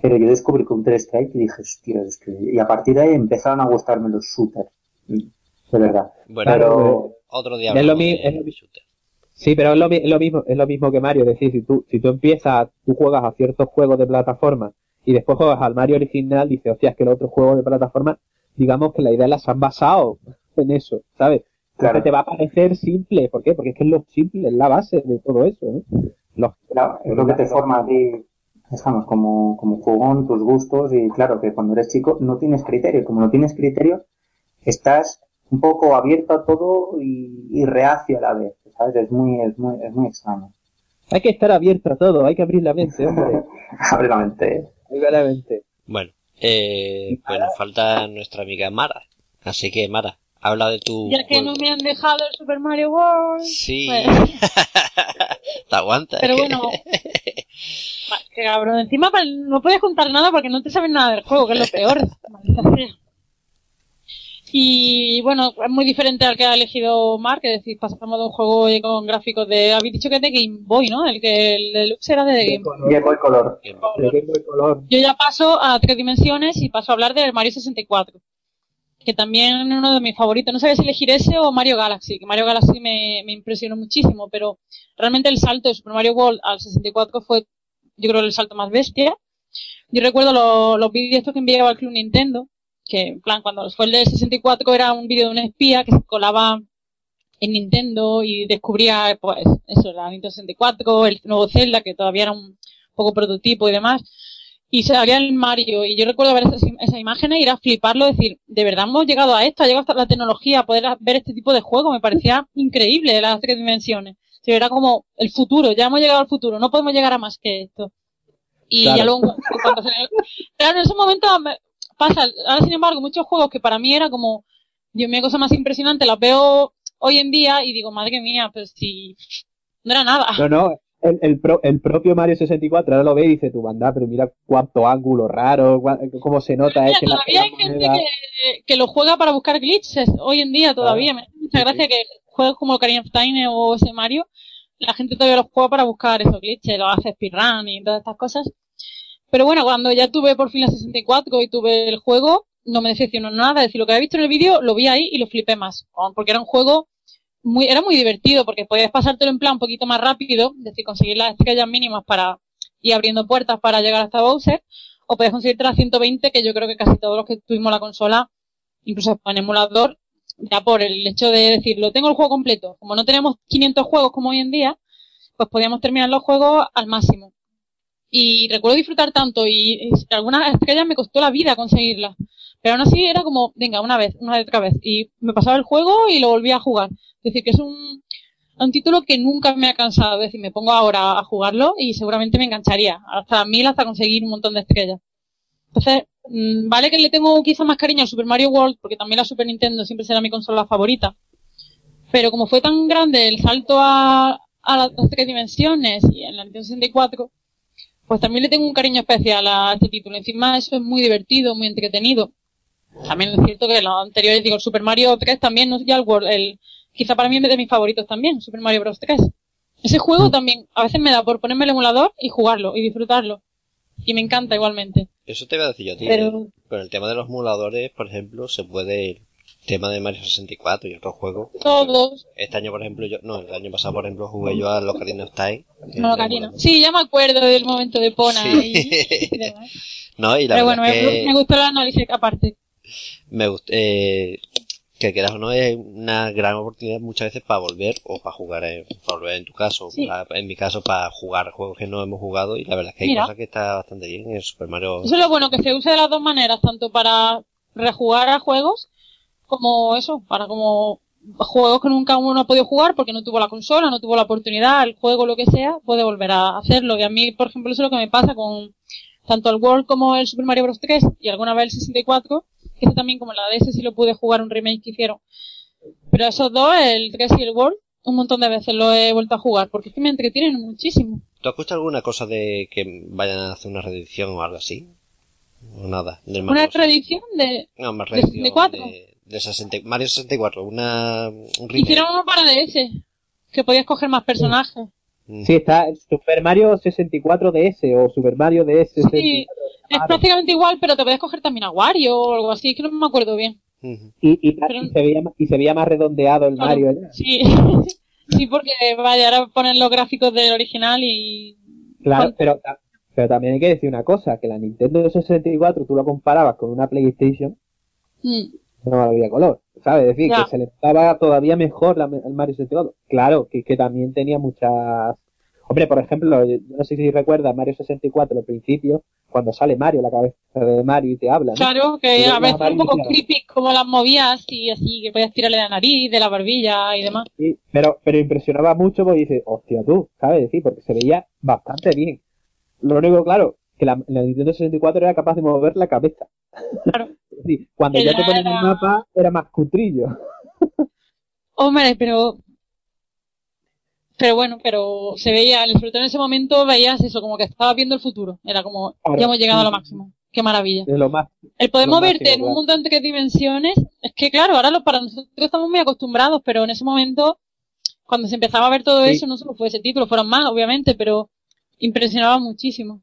Pero yo descubrí Counter-Strike y dije, hostia, es que... Y a partir de ahí empezaron a gustarme los shooters. De verdad. Bueno, Pero... otro día Es lo mi- es lo mi- shooter. Sí, pero es lo, mi- es lo mismo, es lo mismo que Mario, es decir, si tú, si tú empiezas, tú juegas a ciertos juegos de plataforma y después juegas al Mario original, dices, hostia, es que los otros juegos de plataforma, digamos que la idea las han basado en eso, ¿sabes? Claro. Entonces te va a parecer simple, ¿por qué? Porque es que es lo simple, es la base de todo eso, ¿no? Los- Claro, es lo que te forma a ti, digamos, como, como jugón, tus gustos, y claro, que cuando eres chico no tienes criterio. Como no tienes criterio, estás un poco abierto a todo y, y reacio a la vez, ¿sabes? Es muy, es muy, es muy extraño. Hay que estar abierto a todo, hay que abrir la mente, hombre. Abre la mente. Abrir la mente. Bueno, eh, pues nos falta nuestra amiga Mara. Así que, Mara, habla de tu. Ya que no me han dejado el Super Mario World. Sí. Pues, Te aguantas. pero bueno. Que cabrón, encima no puedes contar nada porque no te sabes nada del juego, que es lo peor. Y bueno, es muy diferente al que ha elegido Mark, es decir, pasamos de un juego con gráficos de, habéis dicho que es de Game Boy, ¿no? El que el deluxe era de Game Boy. Game Boy Color. Bien, De Game Boy Color. Yo ya paso a tres dimensiones y paso a hablar del Mario 64. Que también es uno de mis favoritos. No sabía si elegir ese o Mario Galaxy, que Mario Galaxy me, me impresionó muchísimo, pero realmente el salto de Super Mario World al 64 fue, yo creo, el salto más bestia. Yo recuerdo lo- los vídeos estos que enviaba el Club Nintendo, que en plan, cuando fue el del 64 era un vídeo de un espía que se colaba en Nintendo y descubría, pues, eso, la Nintendo 64, el nuevo Zelda, que todavía era un poco prototipo y demás y salía el Mario y yo recuerdo ver esas, esas imágenes y ir a fliparlo, decir, de verdad hemos llegado a esto, ha llegado hasta la tecnología, a poder ver este tipo de juego, me parecía increíble las tres dimensiones. Sí, era como el futuro, ya hemos llegado al futuro, no podemos llegar a más que esto. Y Claro. ya luego, cuando se, claro, en ese momento me- pasa, ahora sin embargo, muchos juegos que para mí era como, Dios mío, cosa más impresionante, las veo hoy en día y digo, madre mía, pero si no era nada. No, no, el, el, pro- el propio Mario 64 ahora lo ve y dice tu banda, pero mira cuánto ángulo raro, cua- cómo se nota, es Mira, que todavía hay gente moneda- que, que lo juega para buscar glitches hoy en día todavía. Me hace mucha Sí, gracia que juegos como Ocarina of Time o ese Mario, la gente todavía los juega para buscar esos glitches, lo hace speedrun y todas estas cosas. Pero bueno, cuando ya tuve por fin la 64 y tuve el juego, no me decepcionó nada. Es decir, lo que había visto en el vídeo lo vi ahí y lo flipé más. Porque era un juego muy, era muy divertido porque podías pasártelo en plan un poquito más rápido, es decir, conseguir las estrellas mínimas para ir abriendo puertas para llegar hasta Bowser, o podías conseguirte las 120, que yo creo que casi todos los que tuvimos la consola, incluso en emulador, ya por el hecho de decir, lo tengo el juego completo. Como no tenemos 500 juegos como hoy en día, pues podíamos terminar los juegos al máximo. Y recuerdo disfrutar tanto y, algunas estrellas me costó la vida conseguirlas. Pero aún así era como, venga, una vez, una vez otra vez. Y me pasaba el juego y lo volvía a jugar. Es decir, que es un, un título que nunca me ha cansado. Es decir, me pongo ahora a jugarlo y seguramente me engancharía. Hasta mil, hasta conseguir un montón de estrellas. Entonces, mm, vale que le tengo quizá más cariño al Super Mario World, porque también la Super Nintendo siempre será mi consola favorita. Pero como fue tan grande el salto a, a las tres dimensiones y en la Nintendo 64, pues también le tengo un cariño especial a este título. Encima eso es muy divertido, muy entretenido. También es cierto que los anteriores, digo, el Super Mario 3 también, no sé ya el, World- el quizá para mí es de mis favoritos también, Super Mario Bros. 3. Ese juego también, a veces me da por ponerme el emulador y jugarlo y disfrutarlo. Y me encanta igualmente. Eso te iba a decir yo a ti. Pero-. Con el tema de los emuladores, por ejemplo, se puede. Tema de Mario 64 y otros juegos. Todos, Este año, por ejemplo, yo. No, el año pasado, por ejemplo, jugué yo al Ocarina of Time. que no es lo el cariño. emulador. Sí, ya me acuerdo del momento de Pona Sí. y, y demás. No, y la Pero verdad bueno, que me gustó el análisis aparte. me gust- eh, que quieras o no es una gran oportunidad muchas veces para volver o para jugar en, para volver en tu caso Sí. para- en mi caso para jugar juegos que no hemos jugado y la verdad es que hay Mira. cosas que está bastante bien en el Super Mario Eso es lo bueno, que se use de las dos maneras, tanto para rejugar a juegos, como eso, para como juegos que nunca uno ha podido jugar porque no tuvo la consola, no tuvo la oportunidad, el juego, lo que sea, puede volver a hacerlo. Y a mí, por ejemplo, eso es lo que me pasa con tanto el World como el Super Mario Bros. 3 y alguna vez el 64, que también como la DS sí lo pude jugar un remake que hicieron. Pero esos dos, el 3 y el World, un montón de veces lo he vuelto a jugar, porque es que me entretienen muchísimo. ¿Tú has escuchado alguna cosa de que vayan a hacer una reedición o algo así? O nada. Del Una reedición de... No, más de- reedición de cuatro. De, de 60 Mario 64, una, un remake. Hicieron uno para DS, que podías coger más personajes. Mm. Sí, está Super Mario 64 DS o Super Mario DS. Sí, es prácticamente igual, pero te podías coger también a Wario o algo así, que no me acuerdo bien. Y, y, Pero- y se veía, y se veía más redondeado el Claro. Mario. ¿eh? Sí, sí, porque vaya, ahora ponen los gráficos del original y... Claro, pero, pero también hay que decir una cosa, que la Nintendo 64 tú la comparabas con una PlayStation, Mm, no había color, ¿sabes? Es decir, que se le daba todavía mejor la, el Mario 64. Claro, que, que también tenía muchas... Hombre, por ejemplo, yo no sé si recuerdas Mario 64 al principio, cuando sale Mario, la cabeza de Mario y te habla, ¿no? Claro, que a veces un poco creepy como las movías y así, que podías tirarle la nariz, de la barbilla y demás. Sí, pero, pero impresionaba mucho porque dices, hostia tú, ¿sabes? decir, porque se veía bastante bien. Lo único, claro, que la, la Nintendo 64 era capaz de mover la cabeza. Claro. Decir, cuando ya ya te ponen el mapa, era más cutrillo. Hombre, pero... Pero bueno, pero se veía, sobre todo en ese momento veías eso, como que estabas viendo el futuro. Era como, Claro. ya hemos llegado a lo máximo. Qué maravilla. Es lo más. El poder moverte máximo, en un claro. mundo en tres dimensiones, es que claro, ahora lo, para nosotros estamos muy acostumbrados, pero en ese momento, cuando se empezaba a ver todo Sí. eso, no solo fue ese título, fueron más, obviamente, pero impresionaba muchísimo.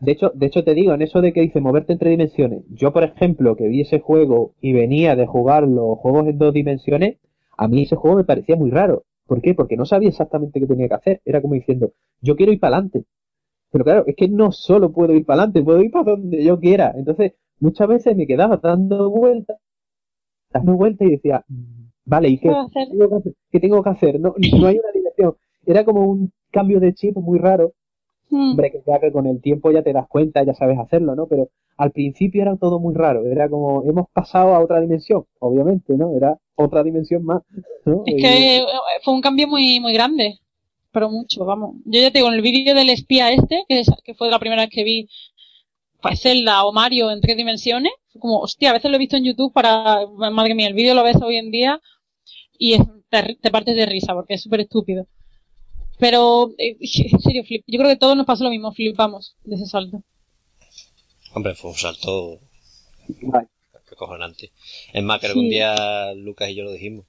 De hecho, de hecho te digo, en eso de que dice moverte entre dimensiones, yo por ejemplo, que vi ese juego y venía de jugar los juegos en dos dimensiones, a mí ese juego me parecía muy raro. ¿Por qué? Porque no sabía exactamente qué tenía que hacer. Era como diciendo, yo quiero ir para adelante. Pero claro, es que no solo puedo ir para adelante, puedo ir para donde yo quiera. Entonces, muchas veces me quedaba dando vueltas, dando vueltas y decía, "Mm, vale, ¿y qué, tengo que hacer? ¿Qué tengo que hacer? No, no hay una dirección. Era como un cambio de chip muy raro. Mm. Hombre, que ya que con el tiempo ya te das cuenta, ya sabes hacerlo, ¿no? Pero al principio era todo muy raro. Era como, hemos pasado a otra dimensión, obviamente, ¿no? Era otra dimensión más, ¿no? Es que eh, fue un cambio muy, muy grande. Pero mucho, vamos. Yo ya te digo, en el vídeo del espía este, que, es- que fue la primera vez que vi pues, Zelda o Mario en tres dimensiones, como, hostia, a veces lo he visto en YouTube para, madre mía, el vídeo lo ves hoy en día y es- te, te partes de risa porque es súper estúpido. Pero, eh, en serio, flip, yo creo que todos nos pasó lo mismo, flipamos de ese salto. Hombre, fue un salto Vale. acojonante. Es más, creo que un día Lucas y yo lo dijimos.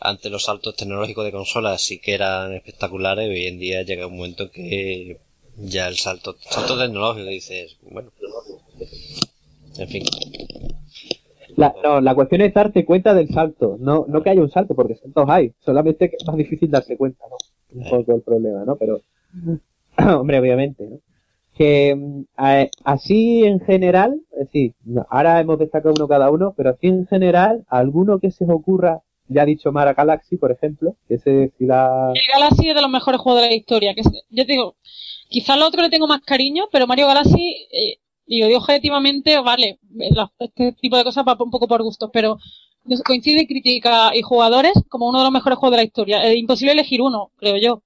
Antes los saltos tecnológicos de consolas sí que eran espectaculares, hoy en día llega un momento que ya el salto, salto tecnológico dices, bueno, en fin. La, no, la cuestión es darte cuenta del salto, no, no que haya un salto, porque saltos hay, solamente que es más difícil darse cuenta, ¿no? Un poco el problema, ¿no? Pero, hombre, obviamente, ¿no? Que mm, así en general, no, ahora hemos destacado uno cada uno, pero así en general, alguno que se os ocurra, ya ha dicho Mara Galaxy, por ejemplo, que ese si la... El Galaxy es de los mejores juegos de la historia. Que es- yo te digo, quizá al otro le tengo más cariño, pero Mario Galaxy, eh, y lo digo objetivamente, vale, este tipo de cosas va un poco por gustos, pero coincide crítica y jugadores como uno de los mejores juegos de la historia. Es imposible elegir uno, creo yo.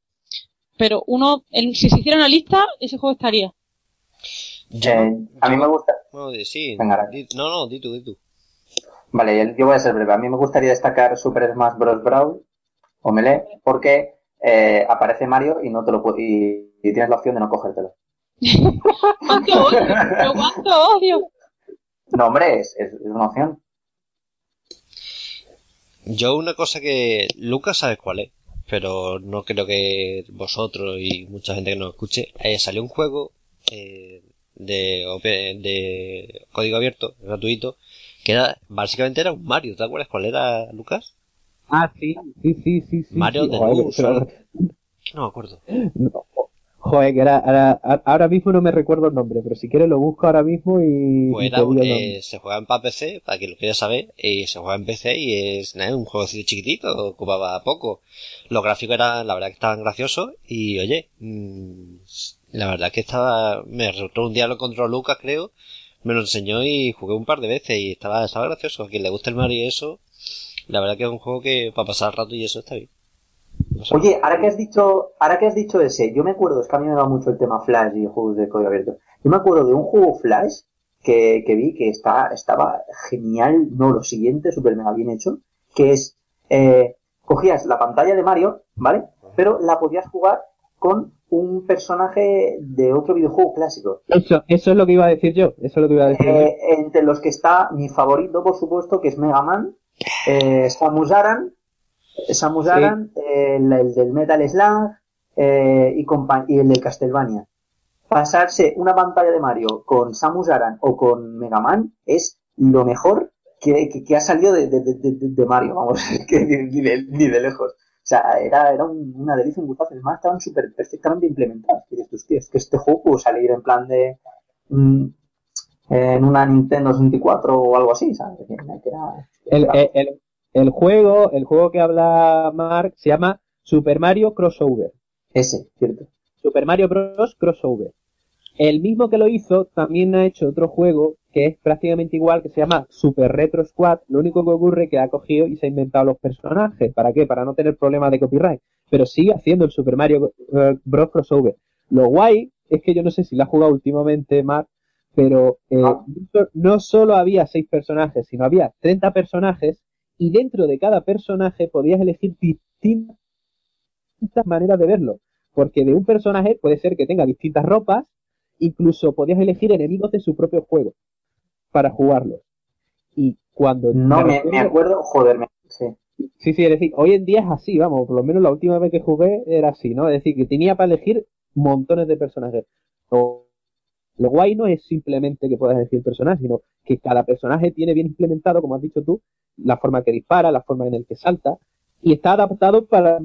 Pero uno, si se hiciera una lista, ese juego estaría. Yo, Eh, a mí me gusta. bueno, sí, Venga, ahora. di- no, no, di tú, di tú. Vale, yo voy a ser breve. A mí me gustaría destacar Super Smash Bros. Brawl o Melee porque eh, aparece Mario y no te lo y, y tienes la opción de no cogértelo. ¿Cuánto odio? ¿Pero cuánto odio? No, hombre, es, es- es una opción. Yo una cosa que Lucas sabe cuál es, pero no creo que vosotros y mucha gente que nos escuche, eh, salió un juego eh, de, de código abierto, gratuito, que era básicamente era un Mario, ¿te acuerdas cuál era, Lucas? Ah, sí, sí, sí, sí. sí Mario sí. de Joder, Luz, o- No me acuerdo. no, joder, que era, era- a- ahora mismo no me recuerdo el nombre, pero si quieres lo busco ahora mismo y... Pues y el eh, se juega en PC, para quien lo quiera saber, y se juega en PC y es nada, un juego así chiquitito, ocupaba poco. Los gráficos eran, la verdad que estaban graciosos, y oye, mm, la verdad que estaba, me resultó un día lo encontró Lucas, creo, me lo enseñó y jugué un par de veces y estaba, estaba gracioso. A quien le gusta el Mario y eso, la verdad que es un juego que para pasar el rato y eso está bien. No sé. Oye, ahora que has dicho, ahora que has dicho ese, yo me acuerdo, es que a mí me va mucho el tema Flash y juegos de código abierto. Yo me acuerdo de un juego Flash que, que vi que está, estaba genial, no, lo siguiente, súper mega bien hecho, que es eh, cogías la pantalla de Mario, ¿vale? Pero la podías jugar con un personaje de otro videojuego clásico. Eso, eso es lo que iba a decir yo. Eso es lo que iba a decir. Eh, entre los que está mi favorito, por supuesto, que es Mega Man, eh, Samus Aran, Samus Aran, el, el del Metal Slug eh, y, y el del Castlevania. Pasarse una pantalla de Mario con Samus Aran o con Mega Man es lo mejor que, que- que ha salido de, de- de- de- de Mario, vamos, que ni, de, ni de lejos. O sea, era, era un- una delicia, un gustazo. Además, estaban súper perfectamente implementados. Que dices, "Hostia, es que este juego pudo salir en plan de... mm, en una Nintendo 64 o algo así, ¿sabes? Era- que era- El, el, el- juego, el juego que habla Mark se llama Super Mario Crossover. Ese, cierto. Super Mario Bros. Crossover. El mismo que lo hizo también ha hecho otro juego que es prácticamente igual, que se llama Super Retro Squad. Lo único que ocurre es que ha cogido y se ha inventado los personajes. ¿Para qué? Para no tener problemas de copyright. Pero sigue haciendo el Super Mario eh, Bros. Crossover. Lo guay es que yo no sé si lo ha jugado últimamente, Mark, pero eh, Ah. no- no solo había seis personajes, sino había 30 personajes y dentro de cada personaje podías elegir distintas maneras de verlo. Porque de un personaje puede ser que tenga distintas ropas, incluso podías elegir enemigos de su propio juego para jugarlos. Y cuando... No, me, acuerdo, joder, me, sí. Sí, sí, es decir, hoy en día es así, vamos, por lo menos la última vez que jugué era así, ¿no? Es decir, que tenía para elegir montones de personajes. Lo, lo guay no es simplemente que puedas elegir personajes, sino que cada personaje tiene bien implementado, como has dicho tú, la forma que dispara, la forma en el que salta, y está adaptado para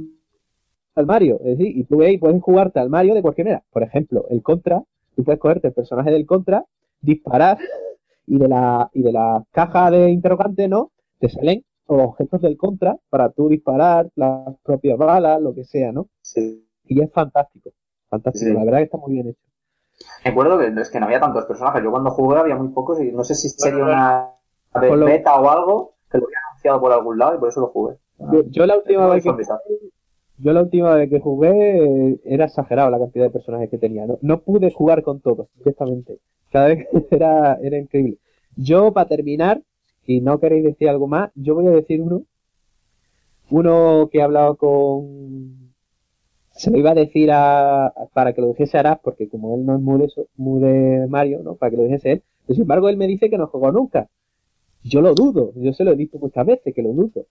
al Mario, es decir, y tú y puedes jugarte al Mario de cualquier manera. Por ejemplo, el Contra, tú puedes cogerte el personaje del Contra, disparar, y de la, y de la caja de interrogante, ¿no? Te salen los objetos del Contra para tú disparar las propias balas, lo que sea, ¿no? sí. Y es fantástico, fantástico, Sí. la verdad que está muy bien hecho. Me acuerdo que es que no había tantos personajes. Yo cuando jugué había muy pocos y no sé si sería una beta o algo que lo había anunciado por algún lado y por eso lo jugué. Yo, yo la última vez que. Yo la última vez que jugué eh, era exagerado la cantidad de personajes que tenía. No, no pude jugar con todos, directamente. Cada vez era, era increíble. Yo, para terminar, si no queréis decir algo más, yo voy a decir uno. Uno que he hablado con... Se lo iba a decir a, para que lo dijese Arás, porque como él no es muy de, eso- muy de Mario, ¿no? Para que lo dijese él. Pero sin embargo, él me dice que no jugó nunca. Yo lo dudo. Yo se lo he dicho muchas veces, que lo dudo.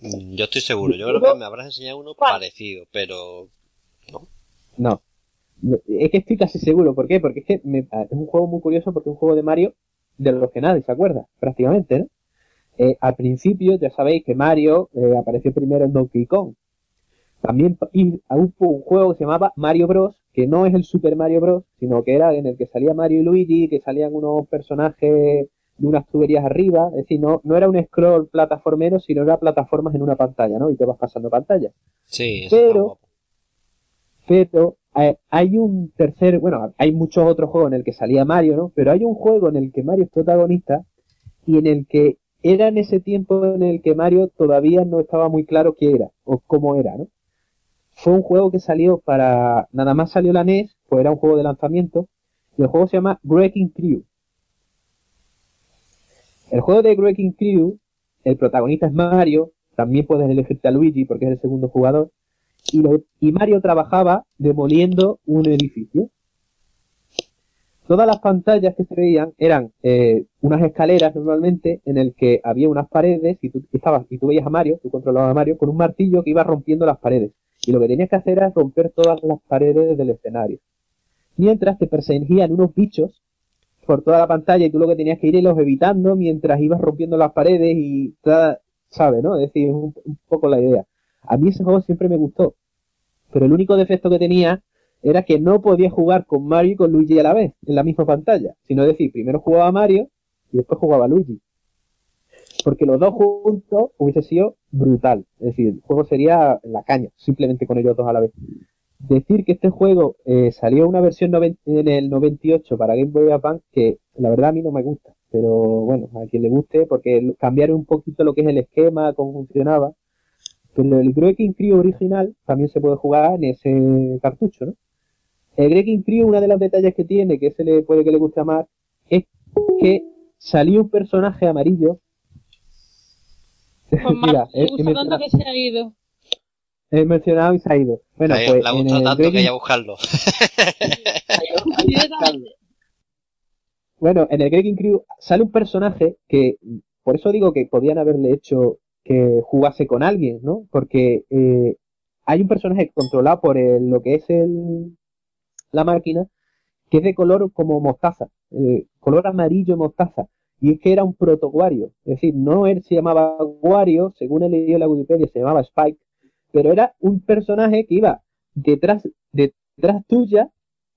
Mm, Yo estoy seguro, yo creo que me habrás enseñado uno parecido, pero No. No, Es que estoy casi seguro. ¿Por qué? Porque es que me- es un juego muy curioso porque es un juego de Mario de los que nadie se acuerda, prácticamente, ¿no? Eh, al principio ya sabéis que Mario eh, apareció primero en Donkey Kong. También y hubo un juego que se llamaba Mario Bros, que no es el Super Mario Bros, sino que era en el que salía Mario y Luigi, que salían unos personajes de unas tuberías arriba, es decir, no, no era un scroll plataformero, sino era plataformas en una pantalla, ¿no? Y te vas pasando pantalla sí, Pero- pero eh, hay un tercer, bueno, hay muchos otros juegos en el que salía Mario, ¿no? Pero hay un juego en el que Mario es protagonista y en el que era en ese tiempo en el que Mario todavía no estaba muy claro qué era o cómo era, ¿no? Fue un juego que salió para, nada más salió la NES, pues era un juego de lanzamiento y el juego se llama Wrecking Crew. El juego de Wrecking Crew, el protagonista es Mario, también puedes elegirte a Luigi porque es el segundo jugador y, Mario trabajaba demoliendo un edificio. Todas las pantallas que se veían eran eh, unas escaleras normalmente en el que había unas paredes y tú estabas y tú veías a Mario, tú controlabas a Mario con un martillo que iba rompiendo las paredes y lo que tenías que hacer era romper todas las paredes del escenario. Mientras te perseguían unos bichos por toda la pantalla y tú lo que tenías que ir los evitando mientras ibas rompiendo las paredes y ¿sabes? ¿no? Es decir, es un, un poco la idea. A mí ese juego siempre me gustó. Pero el único defecto que tenía era que no podía jugar con Mario y con Luigi a la vez, en la misma pantalla. Sino decir, primero jugaba Mario y después jugaba Luigi. Porque los dos juntos hubiese sido brutal. Es decir, el juego sería la caña, simplemente con ellos dos a la vez. Decir que este juego eh, salió una versión en el 98 para Game Boy Advance que la verdad a mí no me gusta. Pero bueno, a quien le guste, porque cambiaron un poquito lo que es el esquema, cómo funcionaba. Pero el Wrecking Crew original también se puede jugar en ese cartucho, ¿no? El Wrecking Crew, una de los detalles que tiene, que se le puede que le guste a más, es que salió un personaje amarillo Pues Mira, más, me que se ha ido. He mencionado y se ha ido. Bueno, pues le ha en el tanto que hay a buscarlo. Bueno, en el Breaking Crew sale un personaje que, por eso digo que podían haberle hecho que jugase con alguien, ¿no? Porque eh, hay un personaje controlado por el- lo que es el, la máquina, que es de color como mostaza, eh, color amarillo mostaza. Y es que era un proto Wario. Es decir, no él se llamaba Wario, según he leído en la Wikipedia, se llamaba Spike, pero era un personaje que iba detrás, detrás tuya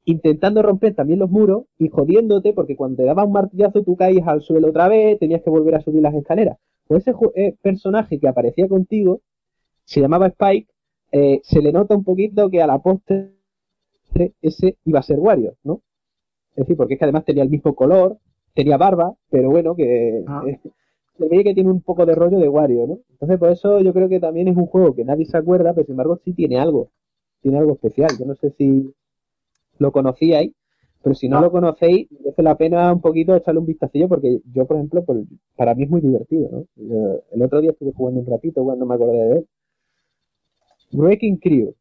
intentando romper también los muros y jodiéndote porque cuando te daba un martillazo tú caías al suelo otra vez, tenías que volver a subir las escaleras. Pues ese eh, personaje que aparecía contigo, se llamaba Spike, eh, se le nota un poquito que a la postre ese iba a ser Wario, ¿no? Es decir, porque es que además tenía el mismo color, tenía barba, pero bueno, que Ah. eh, se ve que tiene un poco de rollo de Wario, ¿no? Entonces por eso yo creo que también es un juego que nadie se acuerda, pero sin embargo sí tiene algo, tiene algo especial. Yo no sé si lo conocíais, pero si no No. lo conocéis, merece la pena un poquito echarle un vistacillo porque yo, por ejemplo, por- para mí es muy divertido, ¿no? Yo- el otro día estuve jugando un ratito cuando me acordé de él. Breaking Crew.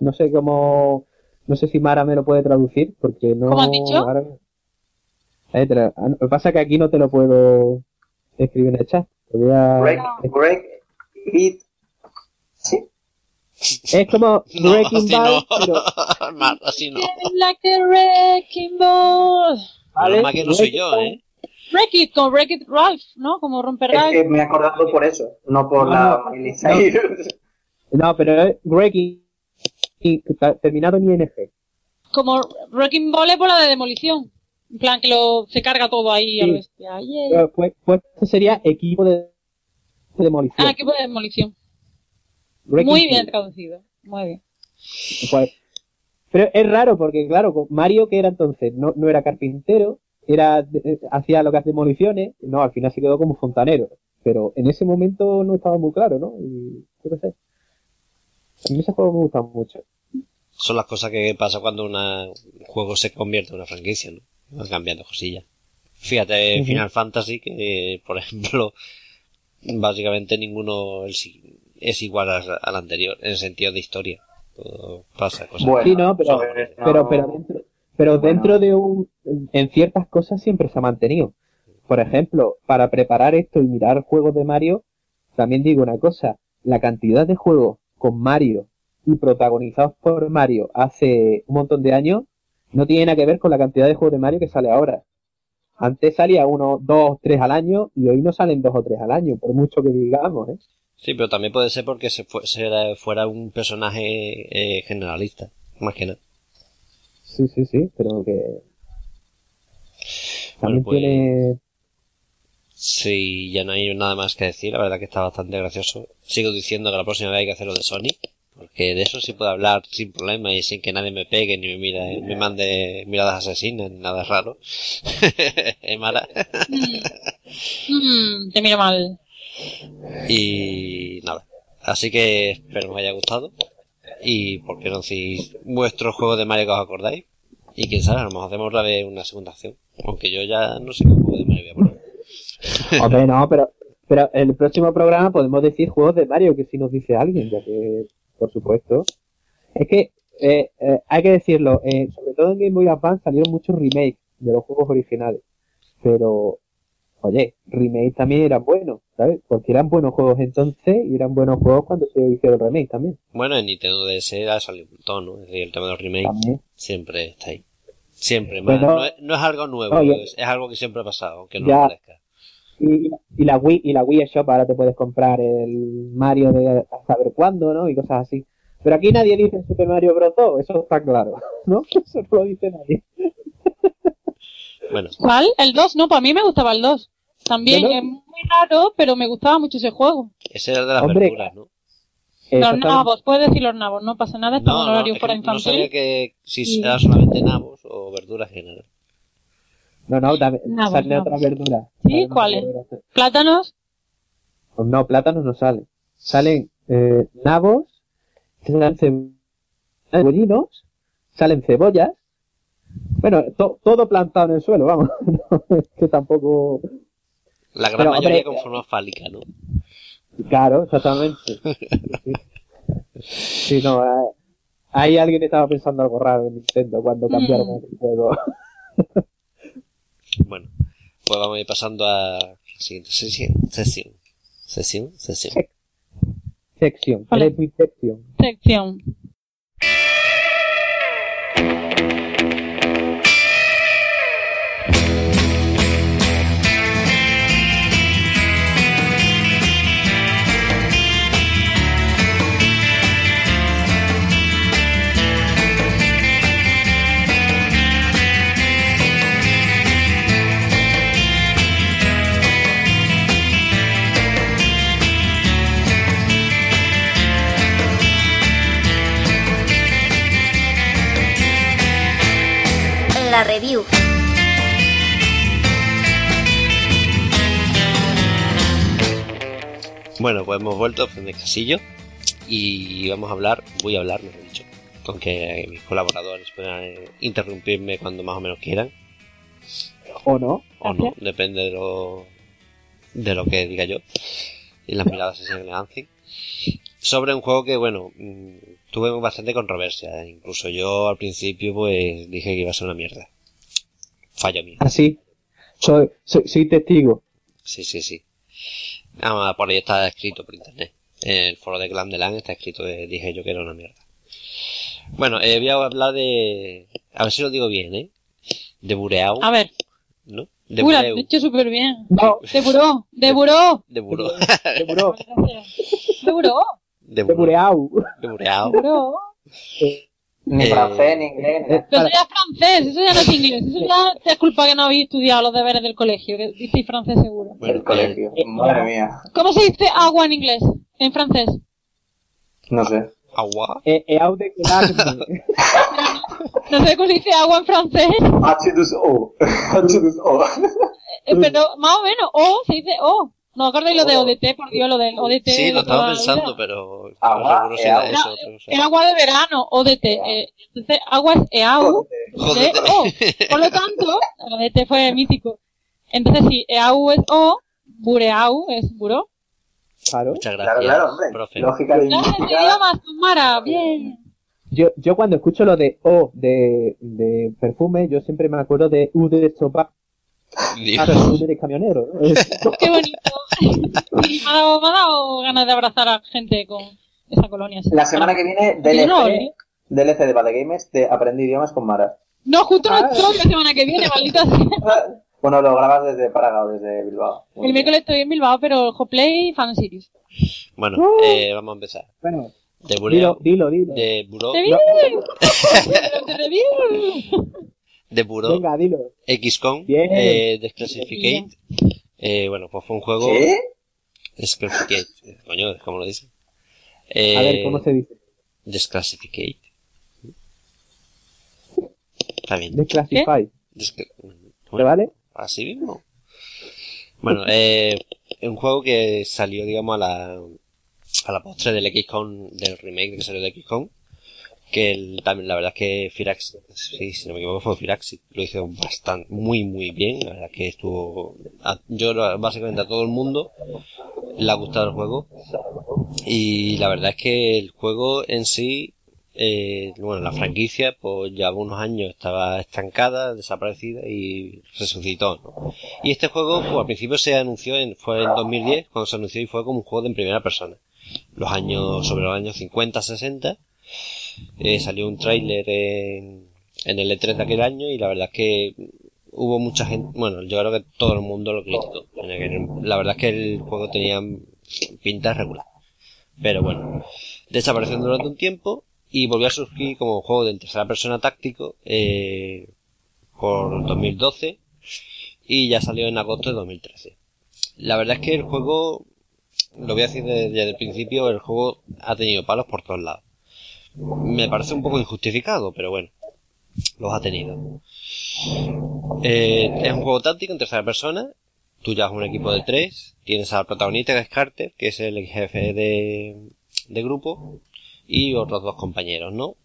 No sé cómo, no sé si Mara me lo puede traducir porque no. ¿Cómo has dicho? ahora- Eh, te lo ah, lo que pasa es que aquí no te lo puedo escribir en el chat. Te voy a- Break, break it. Sí. Es como No, Breaking así Bad, no. pero Mar, así no. Like a wrecking ball. ¿vale? Mal que no soy yo, ¿eh? Break it, como Break it Ralph, ¿no? Como romper Es Ralph. que me he acordado por eso, no por No, la no. No, pero es y ta- terminado en ING. Como Wrecking Ball es bola de demolición. En plan, que lo, se carga todo ahí a Sí. lo bestia. Yeah. Pues, pues sería equipo de, de demolición. Ah, equipo de demolición. Breaking Muy bien traducido. Muy bien. Pues, pero es raro porque, claro, Mario, que era entonces? No, no era carpintero, era eh, hacía lo que hace demoliciones, no, al final se quedó como fontanero. Pero en ese momento no estaba muy claro, ¿no? Y yo qué sé. A mí ese juego me gusta mucho. Son las cosas que pasa cuando una- un juego se convierte en una franquicia, ¿no? Van cambiando cosillas. Fíjate. Final Fantasy, que por ejemplo, básicamente ninguno es, es igual al, al anterior, en el sentido de historia. Todo pasa cosas. Bueno, Sí, no, pero, pero, pero dentro, pero Bueno. dentro de un, en ciertas cosas siempre se ha mantenido. Por ejemplo, para preparar esto y mirar juegos de Mario, también digo una cosa, la cantidad de juegos con Mario y protagonizados por Mario hace un montón de años no tiene nada que ver con la cantidad de juegos de Mario que sale ahora. Antes salía uno, dos, tres al año y hoy no salen dos o tres al año, por mucho que digamos, ¿eh? Sí, pero también puede ser porque se fue- fuera un personaje eh, generalista, más que nada. Sí, sí, sí, pero que también Bueno, pues- tiene Si ya no hay nada más que decir, la verdad que está bastante gracioso. Sigo diciendo que la próxima vez hay que hacer lo de Sony, porque de eso sí puedo hablar sin problema y sin que nadie me pegue ni me mire, me mande miradas asesinas ni nada raro. ¿Eh, Mara? Mm, te miro mal. Y nada. Así que espero que os haya gustado. Y por qué no decís vuestros juegos de Mario que os acordáis. Y quién sabe, a lo mejor hacemos otra vez una segunda acción. Aunque yo ya no sé qué juego de Mario voy a poner. Hombre, no, pero, pero el próximo programa podemos decir juegos de Mario, que si nos dice alguien, ya que, por supuesto. Es que, eh, eh, hay que decirlo, eh, sobre todo en Game Boy Advance salieron muchos remakes de los juegos originales. Pero, oye, remakes también eran buenos, ¿sabes? Porque eran buenos juegos entonces y eran buenos juegos cuando se hicieron remake también. Bueno, en Nintendo DS ha salido un montón, ¿no? Es decir, el tema de los remakes También. siempre está ahí. Siempre, más. No, es, no es algo nuevo, no, yo- es, es algo que siempre ha pasado, aunque no Ya. lo parezca. Y, y la Wii y la Wii Shop ahora te puedes comprar el Mario de a saber cuándo, ¿no? Y cosas así. Pero aquí nadie dice Super Mario Bros. 2, eso está claro, ¿no? Eso no lo dice nadie. Bueno, ¿Cuál? ¿El 2? No, para mí me gustaba el 2. También No, no. es muy raro, pero me gustaba mucho ese juego. ese era el de las Hombre, verduras, ¿no? Los nabos, puedes decir los nabos, no pasa nada, No, en no, horario es fuera que no infantil. sabía que si Sí. era solamente nabos o verduras en general. No, no, también Nabos, salen nabos. otras verduras. ¿Sí? Salen otras ¿Cuáles? Plátanos, Pues no, plátanos no salen. Salen eh, nabos, salen ce- cebollinos, salen cebollas. Bueno, to- todo plantado en el suelo, vamos. No, es que tampoco... La gran Pero, mayoría hombre, con forma fálica, ¿no? Claro, exactamente. Sí, no, eh, ahí alguien estaba pensando algo raro en Nintendo cuando cambiaron Mm. el juego. Bueno, pues vamos a ir pasando a la siguiente sesión. Sesión. Sesión. Sesión. Sección, Vale. eres muy sección. Sección. La review. Bueno, pues hemos vuelto a el casillo y vamos a hablar, voy a hablar, mejor dicho, con que mis colaboradores puedan eh, interrumpirme cuando más o menos quieran, ¿O no? o no, Gracias. depende de lo, de lo que diga yo y las miradas se lancen. Sobre un juego que, bueno, mm, tuve bastante controversia, incluso yo al principio pues dije que iba a ser una mierda. Fallo mío. Así. Soy, soy, soy testigo. Sí, sí, sí. Ah, por ahí está escrito por internet. En el foro de Clan de LAN está escrito, eh, dije yo que era una mierda. Bueno, eh, voy a hablar de... A ver si lo digo bien, ¿eh? De Bureau, A ver, ¿no? De Pura, lo Bureu. he hecho súper bien. No, De buró, de buró. De Buró. de buró, De buró, De bureau. De Bureau. Ni Eh, francés, ni inglés, ni. Pero eso ya es francés, eso ya no es inglés. Eso ya es culpa que no habéis estudiado los deberes del colegio, que francés seguro. Bueno, el colegio. eh, Madre mía. ¿Cómo se dice agua en inglés? En francés. No sé. agua. Eh, eh, au de colarme. No sé cómo se dice agua en francés, H2O. H2O. eh, pero más o menos, O, se dice O. No acordáis lo de O. ODT, por Dios, lo del ODT. Sí, de lo estaba pensando, pero no Agua, seguro si eh, era eso o otra cosa. El agua de verano, ODT. eh, entonces, agua es EAU, Jódete. de O. Por lo tanto, el ODT fue mítico. Entonces, si EAU es O, Bureau es Buró. Claro. Muchas Claro, gracias, claro, hombre. profe. Lógica de idiomas, Mara, bien. Yo, yo cuando escucho lo de O de, de perfume, yo siempre me acuerdo de U de sopa, Perfume de camionero. ¿no? Qué bonito. Y me ha dado, me ha dado ganas de abrazar a gente con esa colonia. así. La semana que viene, Yo no, DLC, ¿eh? DLC de Bad Games de Aprendí idiomas con Mara. No, justo no Ah. estoy la semana que viene, maldita sea. Bueno, lo grabas desde Praga o desde Bilbao. El miércoles estoy en Bilbao, pero el Hoplay Fan Series. Bueno, Uh. eh, vamos a empezar. bueno, De dilo, Bureo. dilo, dilo. De Buró. ¡Te! ¡Te vi! De Buró. Venga, dilo. XCOM. Eh, Desclassificate. Eh, bueno, pues fue un juego. ¿Qué? Desclassificate. Eh, Coño, ¿cómo lo dice? Eh, A ver, ¿cómo se dice? Desclassificate. Está bien. Declassify. Descla- ¿Te Bueno, vale? Así mismo. Bueno, eh, es un juego que salió, digamos, a la, a la postre del XCOM, del remake que salió de XCOM. Que el- también, la verdad es que Firaxis, sí, si no me equivoco fue Firaxis, lo hizo bastante, muy, muy bien. La verdad es que estuvo, yo básicamente a todo el mundo le ha gustado el juego. Y la verdad es que el juego en sí, eh, bueno, la franquicia, pues ya unos años estaba estancada, desaparecida y resucitó, ¿no? Y este juego, pues al principio se anunció en, fue en 2010, cuando se anunció y fue como un juego de primera persona. Los años, sobre los años 50, 60, eh, salió un tráiler en, el E3 de aquel año y la verdad es que hubo mucha gente, bueno, yo creo que todo el mundo lo criticó. La verdad es que el juego tenía pinta regular. Pero bueno, desapareció durante un tiempo y volvió a surgir como juego de tercera persona táctico eh, por 2012 y ya salió en agosto de 2013. La verdad es que el juego, lo voy a decir desde, desde el principio, el juego ha tenido palos por todos lados. Me parece un poco injustificado, pero bueno, los ha tenido. Eh, es un juego táctico en tercera persona. Tú llevas un equipo de tres, tienes al protagonista que es Carter, que es el jefe de, de grupo, y otros dos compañeros, ¿no?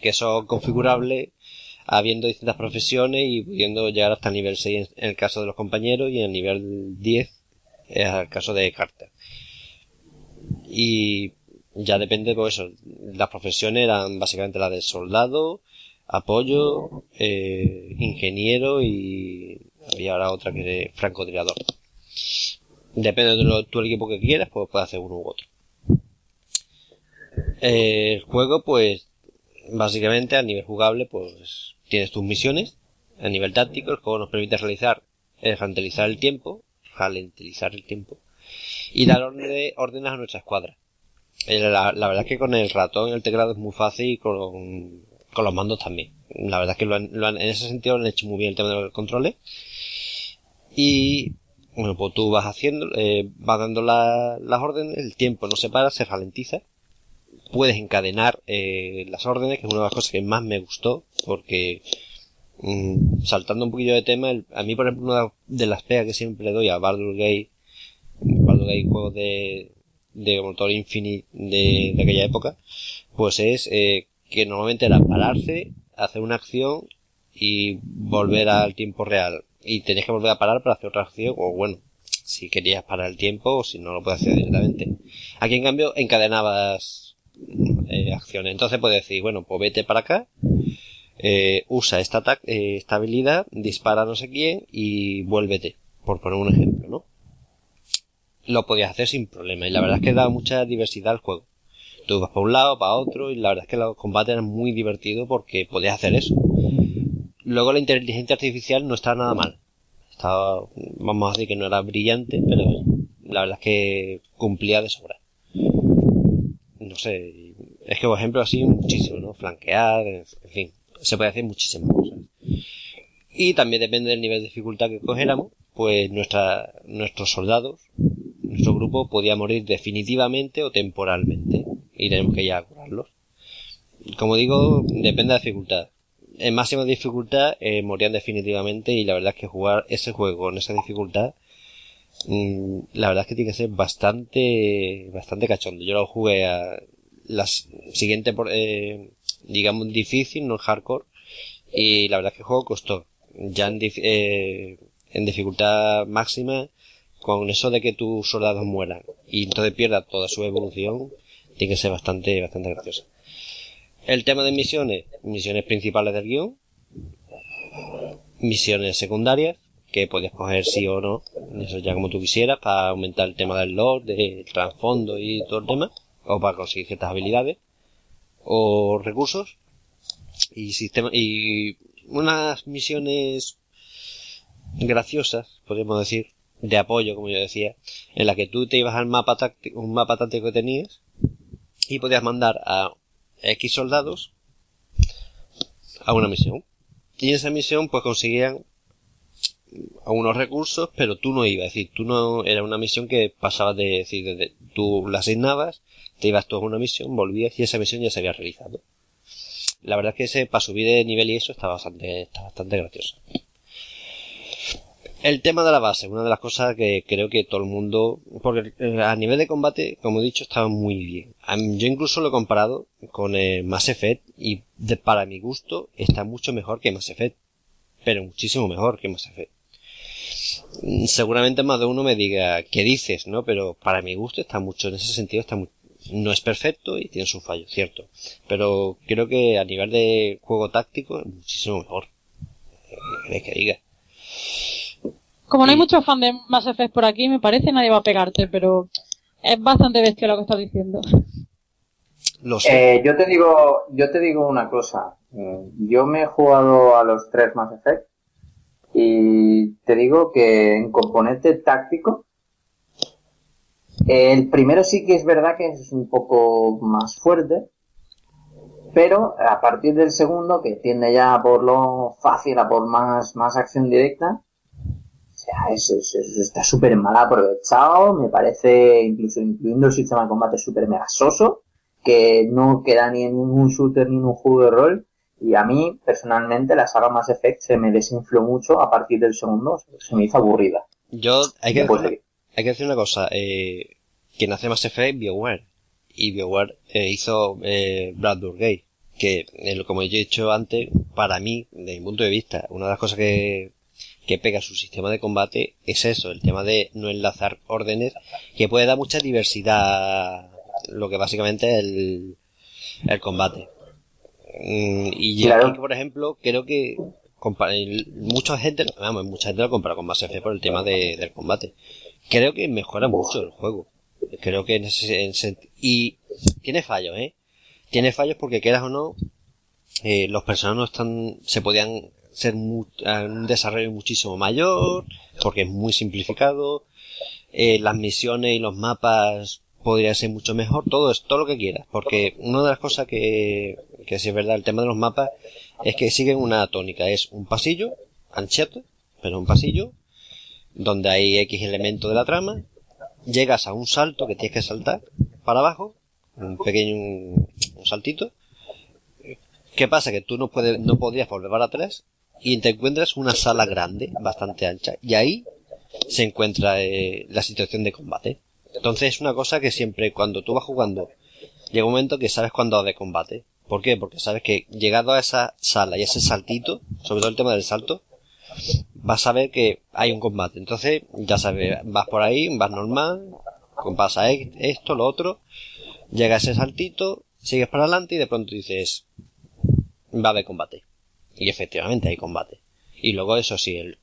Que son configurables habiendo distintas profesiones y pudiendo llegar hasta el nivel 6 en el caso de los compañeros y en el nivel 10 Es el caso de Carter. Y ya depende, pues eso, las profesiones eran básicamente las de soldado, apoyo, eh, ingeniero y había ahora otra que es francotirador. Depende de lo, tu equipo que quieras, pues puedes hacer uno u otro. Eh, el juego, pues, básicamente a nivel jugable, pues, tienes tus misiones. A nivel táctico, el juego nos permite realizar, eh, el tiempo, ralentizar el tiempo, y dar órdenes a nuestra escuadra. Eh, La, verdad es que con el ratón y el teclado es muy fácil y con, con los mandos también. La verdad es que lo han- lo han- en ese sentido lo han hecho muy bien el tema de los controles. Y bueno, pues tú vas haciendo, eh, vas dando la- las órdenes, el tiempo no se para, se ralentiza. Puedes encadenar eh, las órdenes, que es una de las cosas que más me gustó, porque mm, saltando un poquillo de tema, el- a mí por ejemplo una de las pegas que siempre doy a Baldur's Gate, Baldur's Gate juegos de, de motor Infinite de, aquella época, pues es eh, que normalmente era pararse, hacer una acción y volver al tiempo real. Y tenías que volver a parar para hacer otra acción, o bueno, si querías parar el tiempo, o si no lo puedes hacer directamente. Aquí en cambio encadenabas eh, acciones. Entonces puedes decir, bueno, pues vete para acá, eh, usa esta, eh, esta habilidad, dispara a no sé quién y vuélvete, por poner un ejemplo, ¿no? Lo podías hacer sin problema y la verdad es que da mucha diversidad al juego. Tú vas para un lado, para otro y la verdad es que los combates eran muy divertidos porque podías hacer eso. Luego la inteligencia artificial no está nada mal. Estaba, vamos a decir que no era brillante, pero la verdad es que cumplía de sobra. No sé, es que por ejemplo así muchísimo, ¿no? Flanquear, en fin, se puede hacer muchísimas cosas. Y también depende del nivel de dificultad que cogiéramos, pues nuestra, nuestros soldados, nuestro grupo podía morir definitivamente o temporalmente. Y tenemos que ya curarlos. Como digo, depende de la dificultad. En máxima dificultad eh, morían definitivamente y la verdad es que jugar ese juego con esa dificultad mm, la verdad es que tiene que ser bastante bastante cachondo. Yo lo jugué a la siguiente por, eh, digamos difícil, no hardcore y la verdad es que el juego costó. Ya en, eh, en dificultad máxima con eso de que tus soldados mueran y entonces pierda toda su evolución tiene que ser bastante bastante gracioso. El tema de misiones, misiones principales del guion, misiones secundarias, que podías coger sí o no, eso ya como tú quisieras, para aumentar el tema del lore, del trasfondo y todo el tema, o para conseguir ciertas habilidades, o recursos, y sistema, y unas misiones graciosas, podríamos decir, de apoyo, como yo decía, en la que tú te ibas al mapa táctico, un mapa táctico que tenías, y podías mandar a X soldados a una misión. Y en esa misión pues conseguían unos recursos, pero tú no ibas, es decir, tú no, era una misión que pasabas de, decir, desde, tú la asignabas, te ibas tú a una misión, volvías y esa misión ya se había realizado. La verdad es que ese, para subir de nivel y eso, está bastante, está bastante gracioso. El tema de la base, una de las cosas que creo que todo el mundo, porque eh, a nivel de combate, como he dicho, estaba muy bien. Yo incluso lo he comparado con eh, Mass Effect y para mi gusto está mucho mejor que Mass Effect, pero muchísimo mejor que Mass Effect. Mm, Seguramente más de uno me diga, ¿qué dices? ¿No? Pero para mi gusto está mucho, en ese sentido está mu- no es perfecto y tiene sus fallos, cierto. Pero creo que a nivel de juego táctico es muchísimo mejor. ¿Qué queréis que diga? Como no hay muchos fans de Mass Effect por aquí, me parece nadie va a pegarte, pero es bastante bestia lo que estás diciendo. Lo sé. Eh, yo te digo, yo te digo una cosa. Eh, Yo me he jugado a los tres Mass Effect y te digo que en componente táctico el primero sí que es verdad que es un poco más fuerte, pero a partir del segundo que tiende ya a por lo fácil, a por más, más acción directa, sea, es, es- es- está súper mal aprovechado, me parece, incluso incluyendo el sistema de combate súper mega soso, que no queda ni en ningún shooter ni en un juego de rol. Y a mí, personalmente, la saga Mass Effect se me desinfló mucho a partir del segundo, se me hizo aburrida. Yo, hay que, decir, de- hay que decir una cosa, eh, quien hace Mass Effect BioWare. Y BioWare eh, hizo eh, Baldur's Gate, que, eh, como he dicho antes, para mí, desde mi punto de vista, una de las cosas que, que pega su sistema de combate es eso, el tema de no enlazar órdenes, que puede dar mucha diversidad, lo que básicamente es el, el combate. Mm, y yo Claro. aquí, por ejemplo, creo que mucha gente, vamos, mucha gente lo compara con Mass Effect por el tema de- del combate. Creo que mejora mucho el juego. Creo que en ese, en ese- y tiene fallos, ¿eh? Tiene fallos porque quieras o no, eh, los personajes no están, se podían ser a un desarrollo muchísimo mayor, porque es muy simplificado, eh, las misiones y los mapas podría ser mucho mejor, todo es todo lo que quieras, porque una de las cosas que, que sí es verdad, el tema de los mapas, es que siguen una tónica, es un pasillo, ancheto, pero un pasillo, donde hay X elementos de la trama, llegas a un salto que tienes que saltar para abajo, un pequeño, un, un saltito, ¿Qué pasa? Que tú no puedes, no podrías volver para atrás y te encuentras una sala grande, bastante ancha, y ahí se encuentra eh, la situación de combate. Entonces es una cosa que siempre cuando tú vas jugando, llega un momento que sabes cuándo de combate. ¿Por qué? Porque sabes que llegado a esa sala y ese saltito, sobre todo el tema del salto, vas a ver que hay un combate. Entonces, ya sabes, vas por ahí, vas normal, pasa e- esto, lo otro, llega ese saltito, sigues para adelante y de pronto dices, va a combate. Y efectivamente hay combate. Y luego eso sí, el,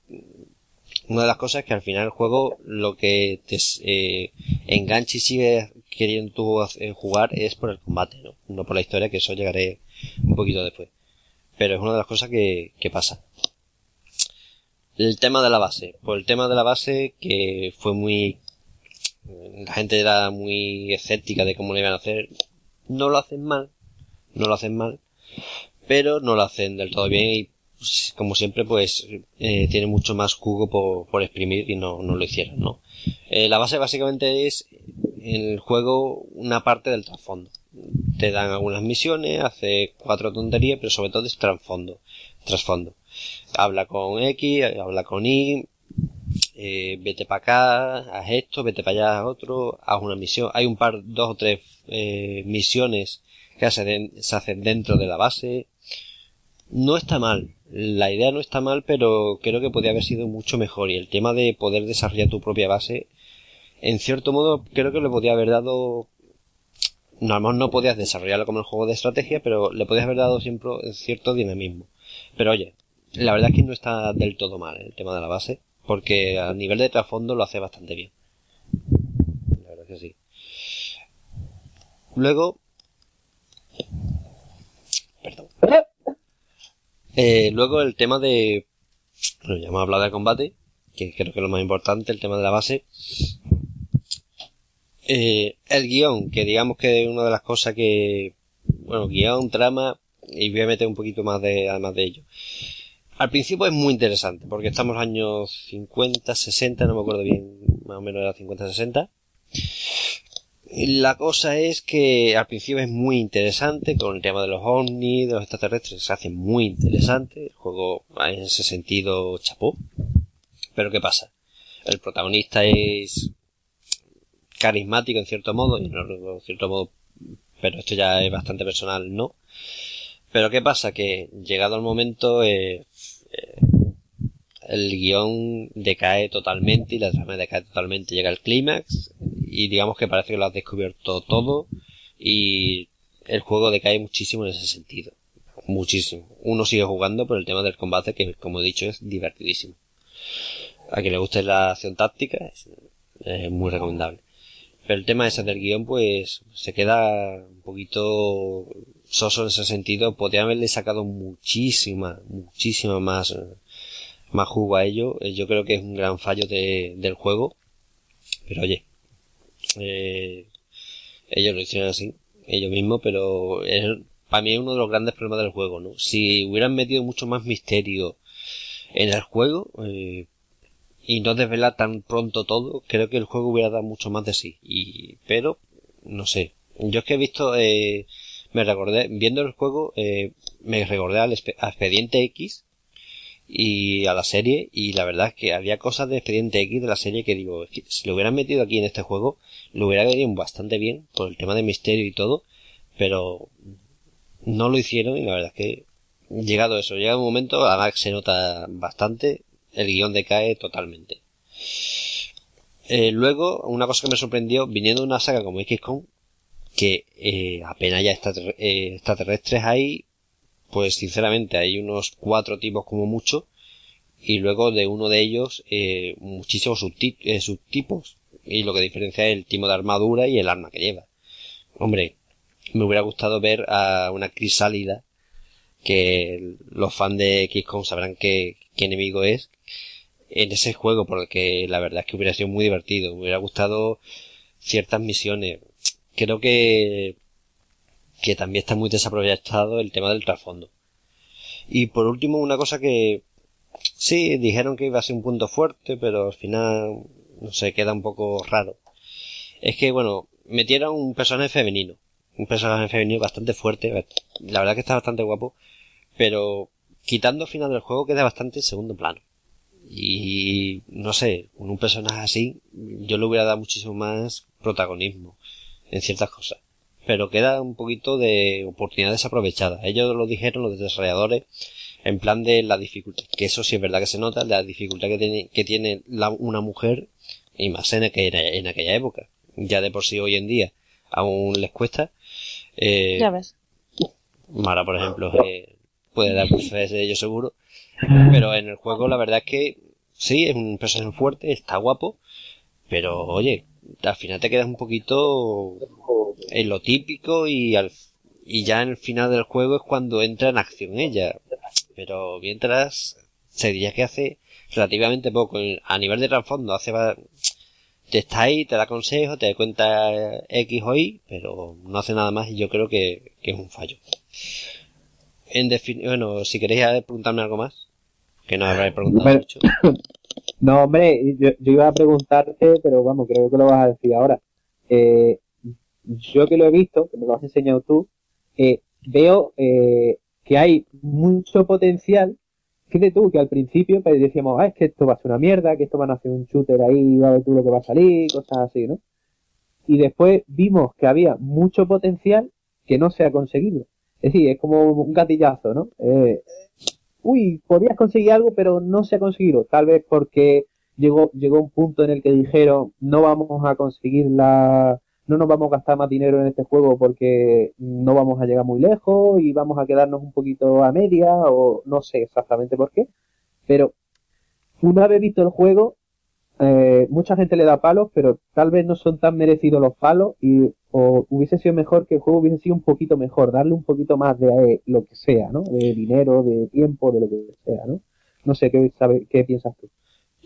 una de las cosas es que al final el juego lo que te eh, engancha y sigue queriendo tú hacer- jugar es por el combate, ¿no? No por la historia, que eso llegaré un poquito después. Pero es una de las cosas que, que pasa. El tema de la base. Pues el tema de la base que fue muy... La gente era muy escéptica de cómo lo iban a hacer. No lo hacen mal. No lo hacen mal. Pero no lo hacen del todo bien y pues, como siempre pues eh, tiene mucho más jugo por, por exprimir y no, no lo hicieron, ¿no? Eh, la base básicamente es en el juego una parte del trasfondo. Te dan algunas misiones, hace cuatro tonterías, pero sobre todo es trasfondo. Trasfondo. Habla con X, habla con Y, eh, vete para acá, haz esto, vete para allá, haz otro, haz una misión. Hay un par, dos o tres eh, misiones que se, hacen dentro de la base. No está mal, la idea no está mal, pero creo que podría haber sido mucho mejor. Y el tema de poder desarrollar tu propia base, en cierto modo, creo que le podría haber dado. No, a lo mejor no podías desarrollarlo como el juego de estrategia, pero le podías haber dado siempre cierto dinamismo. Pero oye, la verdad es que no está del todo mal el tema de la base, porque a nivel de trasfondo lo hace bastante bien. La verdad que sí. Luego. Perdón. Eh, luego el tema de. Bueno, ya hemos hablado de combate, que creo que es lo más importante, el tema de la base. Eh, el guion, que digamos que es una de las cosas que. Bueno, guion, trama, y voy a meter un poquito más de, además de ello. Al principio es muy interesante, porque estamos en los años 50, 60, no me acuerdo bien, más o menos era 50, 60. La cosa es que al principio es muy interesante con el tema de los ovnis, de los extraterrestres, se hace muy interesante. El juego en ese sentido chapó. Pero ¿qué pasa? El protagonista es carismático en cierto modo, y en cierto modo, pero esto ya es bastante personal, ¿no? Pero ¿qué pasa? Que llegado el momento, eh, eh, el guion decae totalmente y la trama decae totalmente. Llega el clímax y digamos que parece que lo has descubierto todo y el juego decae muchísimo en ese sentido. Muchísimo. Uno sigue jugando por el tema del combate que, como he dicho, es divertidísimo. A quien le guste la acción táctica es, es muy recomendable. Pero el tema ese del guion, pues, se queda un poquito soso en ese sentido. Podría haberle sacado muchísima, muchísima más, más jugo a ello. Eh, Yo creo que es un gran fallo de- del juego. Pero oye, eh, ellos lo hicieron así, ellos mismos, pero para mí es uno de los grandes problemas del juego, ¿no? Si hubieran metido mucho más misterio en el juego, eh, y no desvelar tan pronto todo, creo que el juego hubiera dado mucho más de sí. Y, pero, no sé. Yo es que he visto, eh, me recordé, viendo el juego, eh, me recordé al Expediente X y a la serie, y la verdad es que había cosas de Expediente X de la serie que digo, es que si lo hubieran metido aquí en este juego, lo hubiera venido bastante bien, por el tema de misterio y todo, pero no lo hicieron y la verdad es que llegado eso, llega un momento, además se nota bastante, el guion decae totalmente. Eh, luego, una cosa que me sorprendió, viniendo de una saga como XCOM, que eh, apenas ya eh, extraterrestres hay, pues sinceramente hay unos cuatro tipos como mucho, y luego de uno de ellos eh, muchísimos subtipos, y lo que diferencia es el tipo de armadura y el arma que lleva. Hombre, me hubiera gustado ver a una crisálida que los fans de XCOM sabrán qué, qué enemigo es en ese juego porque la verdad es que hubiera sido muy divertido me hubiera gustado ciertas misiones creo que que también está muy desaprovechado el tema del trasfondo y por último una cosa que sí dijeron que iba a ser un punto fuerte pero al final no sé queda un poco raro es que bueno metieron un personaje femenino un personaje femenino bastante fuerte la verdad que está bastante guapo pero quitando el final del juego queda bastante en segundo plano. Y no sé, con un personaje así, yo le hubiera dado muchísimo más protagonismo en ciertas cosas. Pero queda un poquito de oportunidad desaprovechada. Ellos lo dijeron, los desarrolladores, en plan de la dificultad, que eso sí es verdad que se nota, la dificultad que tiene, que tiene una mujer, y más en, en aquella época. Ya de por sí hoy en día aún les cuesta. Eh, ya ves. Mara, por ejemplo, eh, puede dar fe de ello seguro. Pero en el juego la verdad es que sí, es un personaje fuerte, está guapo, pero oye, al final te quedas un poquito en lo típico y al, y ya en el final del juego es cuando entra en acción ella. Pero mientras se diría que hace relativamente poco. A nivel de trasfondo hace te está ahí, te da consejos, te da cuenta X o Y, pero no hace nada más y yo creo que, que es un fallo en bueno, si queréis preguntarme algo más, que no habréis preguntado mucho. No, hombre, yo, iba a preguntarte, pero vamos, creo que lo vas a decir ahora. Eh, yo que lo he visto, que me lo has enseñado tú, eh, veo eh, que hay mucho potencial. Fíjate tú que al principio pues, decíamos, ah, es que esto va a ser una mierda, que esto van a hacer un shooter ahí, va a ver tú lo que va a salir, cosas así, ¿no? Y después vimos que había mucho potencial que no se ha conseguido. Es decir, es como un gatillazo, ¿no? Eh, uy, podías conseguir algo, pero no se ha conseguido. Tal vez porque llegó, llegó un punto en el que dijeron, no vamos a conseguir la, no nos vamos a gastar más dinero en este juego porque no vamos a llegar muy lejos y vamos a quedarnos un poquito a media o no sé exactamente por qué. Pero una vez visto el juego, eh, mucha gente le da palos, pero tal vez no son tan merecidos los palos y o hubiese sido mejor que el juego hubiese sido un poquito mejor, darle un poquito más de eh, lo que sea, ¿no? De dinero, de tiempo, de lo que sea, ¿no? No sé, ¿qué, piensas tú?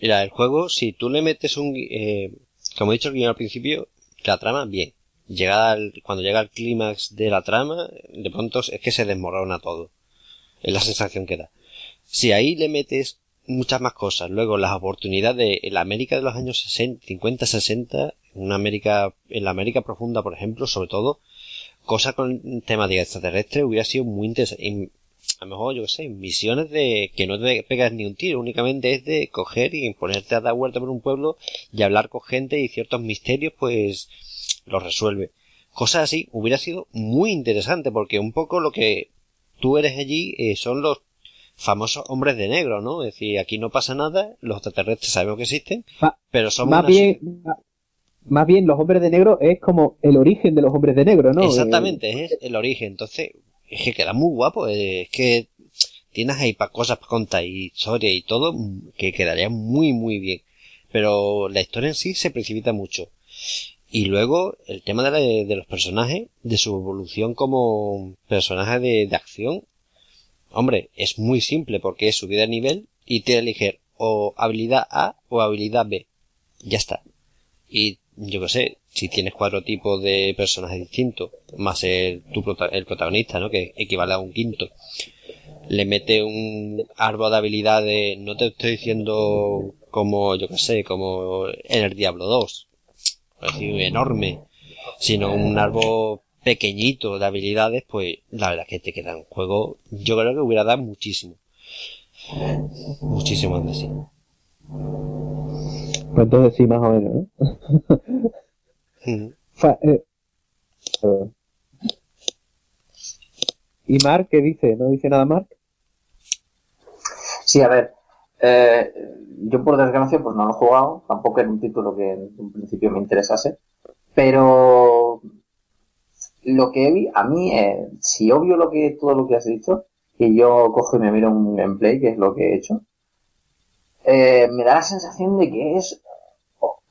Mira, el juego, si tú le metes un... Eh, como he dicho al principio, la trama, bien. Llegada cuando llega el clímax de la trama, de pronto es que se desmorona todo. Es la sensación que da. Si ahí le metes muchas más cosas. Luego, las oportunidades de la América de los años 60, 50, 60, una América, en la América profunda, por ejemplo, sobre todo, cosa con temática extraterrestre hubiera sido muy interesante. A lo mejor, yo que sé, misiones de que no te pegas ni un tiro, únicamente es de coger y ponerte a dar vuelta por un pueblo y hablar con gente y ciertos misterios, pues, los resuelve. Cosas así hubiera sido muy interesante porque un poco lo que tú eres allí eh, son los famosos hombres de negro, ¿no? Es decir, aquí no pasa nada, los extraterrestres sabemos que existen, pero somos más bien, más bien los hombres de negro es como el origen de los hombres de negro, ¿no? Exactamente, es el origen. Entonces, es que queda muy guapo, es que tienes ahí para cosas para contar y historia y todo que quedaría muy muy bien. Pero la historia en sí se precipita mucho. Y luego el tema de, de los personajes, de su evolución como personaje de, de acción, Hombre, es muy simple porque es subida de nivel y te elegir o habilidad A o habilidad B. Ya está. Y yo qué sé, si tienes cuatro tipos de personajes distintos, más el, tu el protagonista, ¿no? Que equivale a un quinto, le mete un árbol de habilidades, no te estoy diciendo como, yo qué sé, como en el Diablo 2, decir, enorme, sino un árbol pequeñito de habilidades, pues la verdad es que te queda un juego, yo creo que hubiera dado muchísimo. Muchísimo de sí. Pues entonces sí, más o menos, ¿no? Eh, ¿Y Mark qué dice? ¿No dice nada Mark? Sí, a ver. Eh, yo por desgracia pues no lo he jugado, tampoco era un título que en un principio me interesase, pero lo que vi, a mí, eh, si obvio lo que, todo lo que has dicho, que yo cojo y me miro un gameplay, que es lo que he hecho, eh, me da la sensación de que es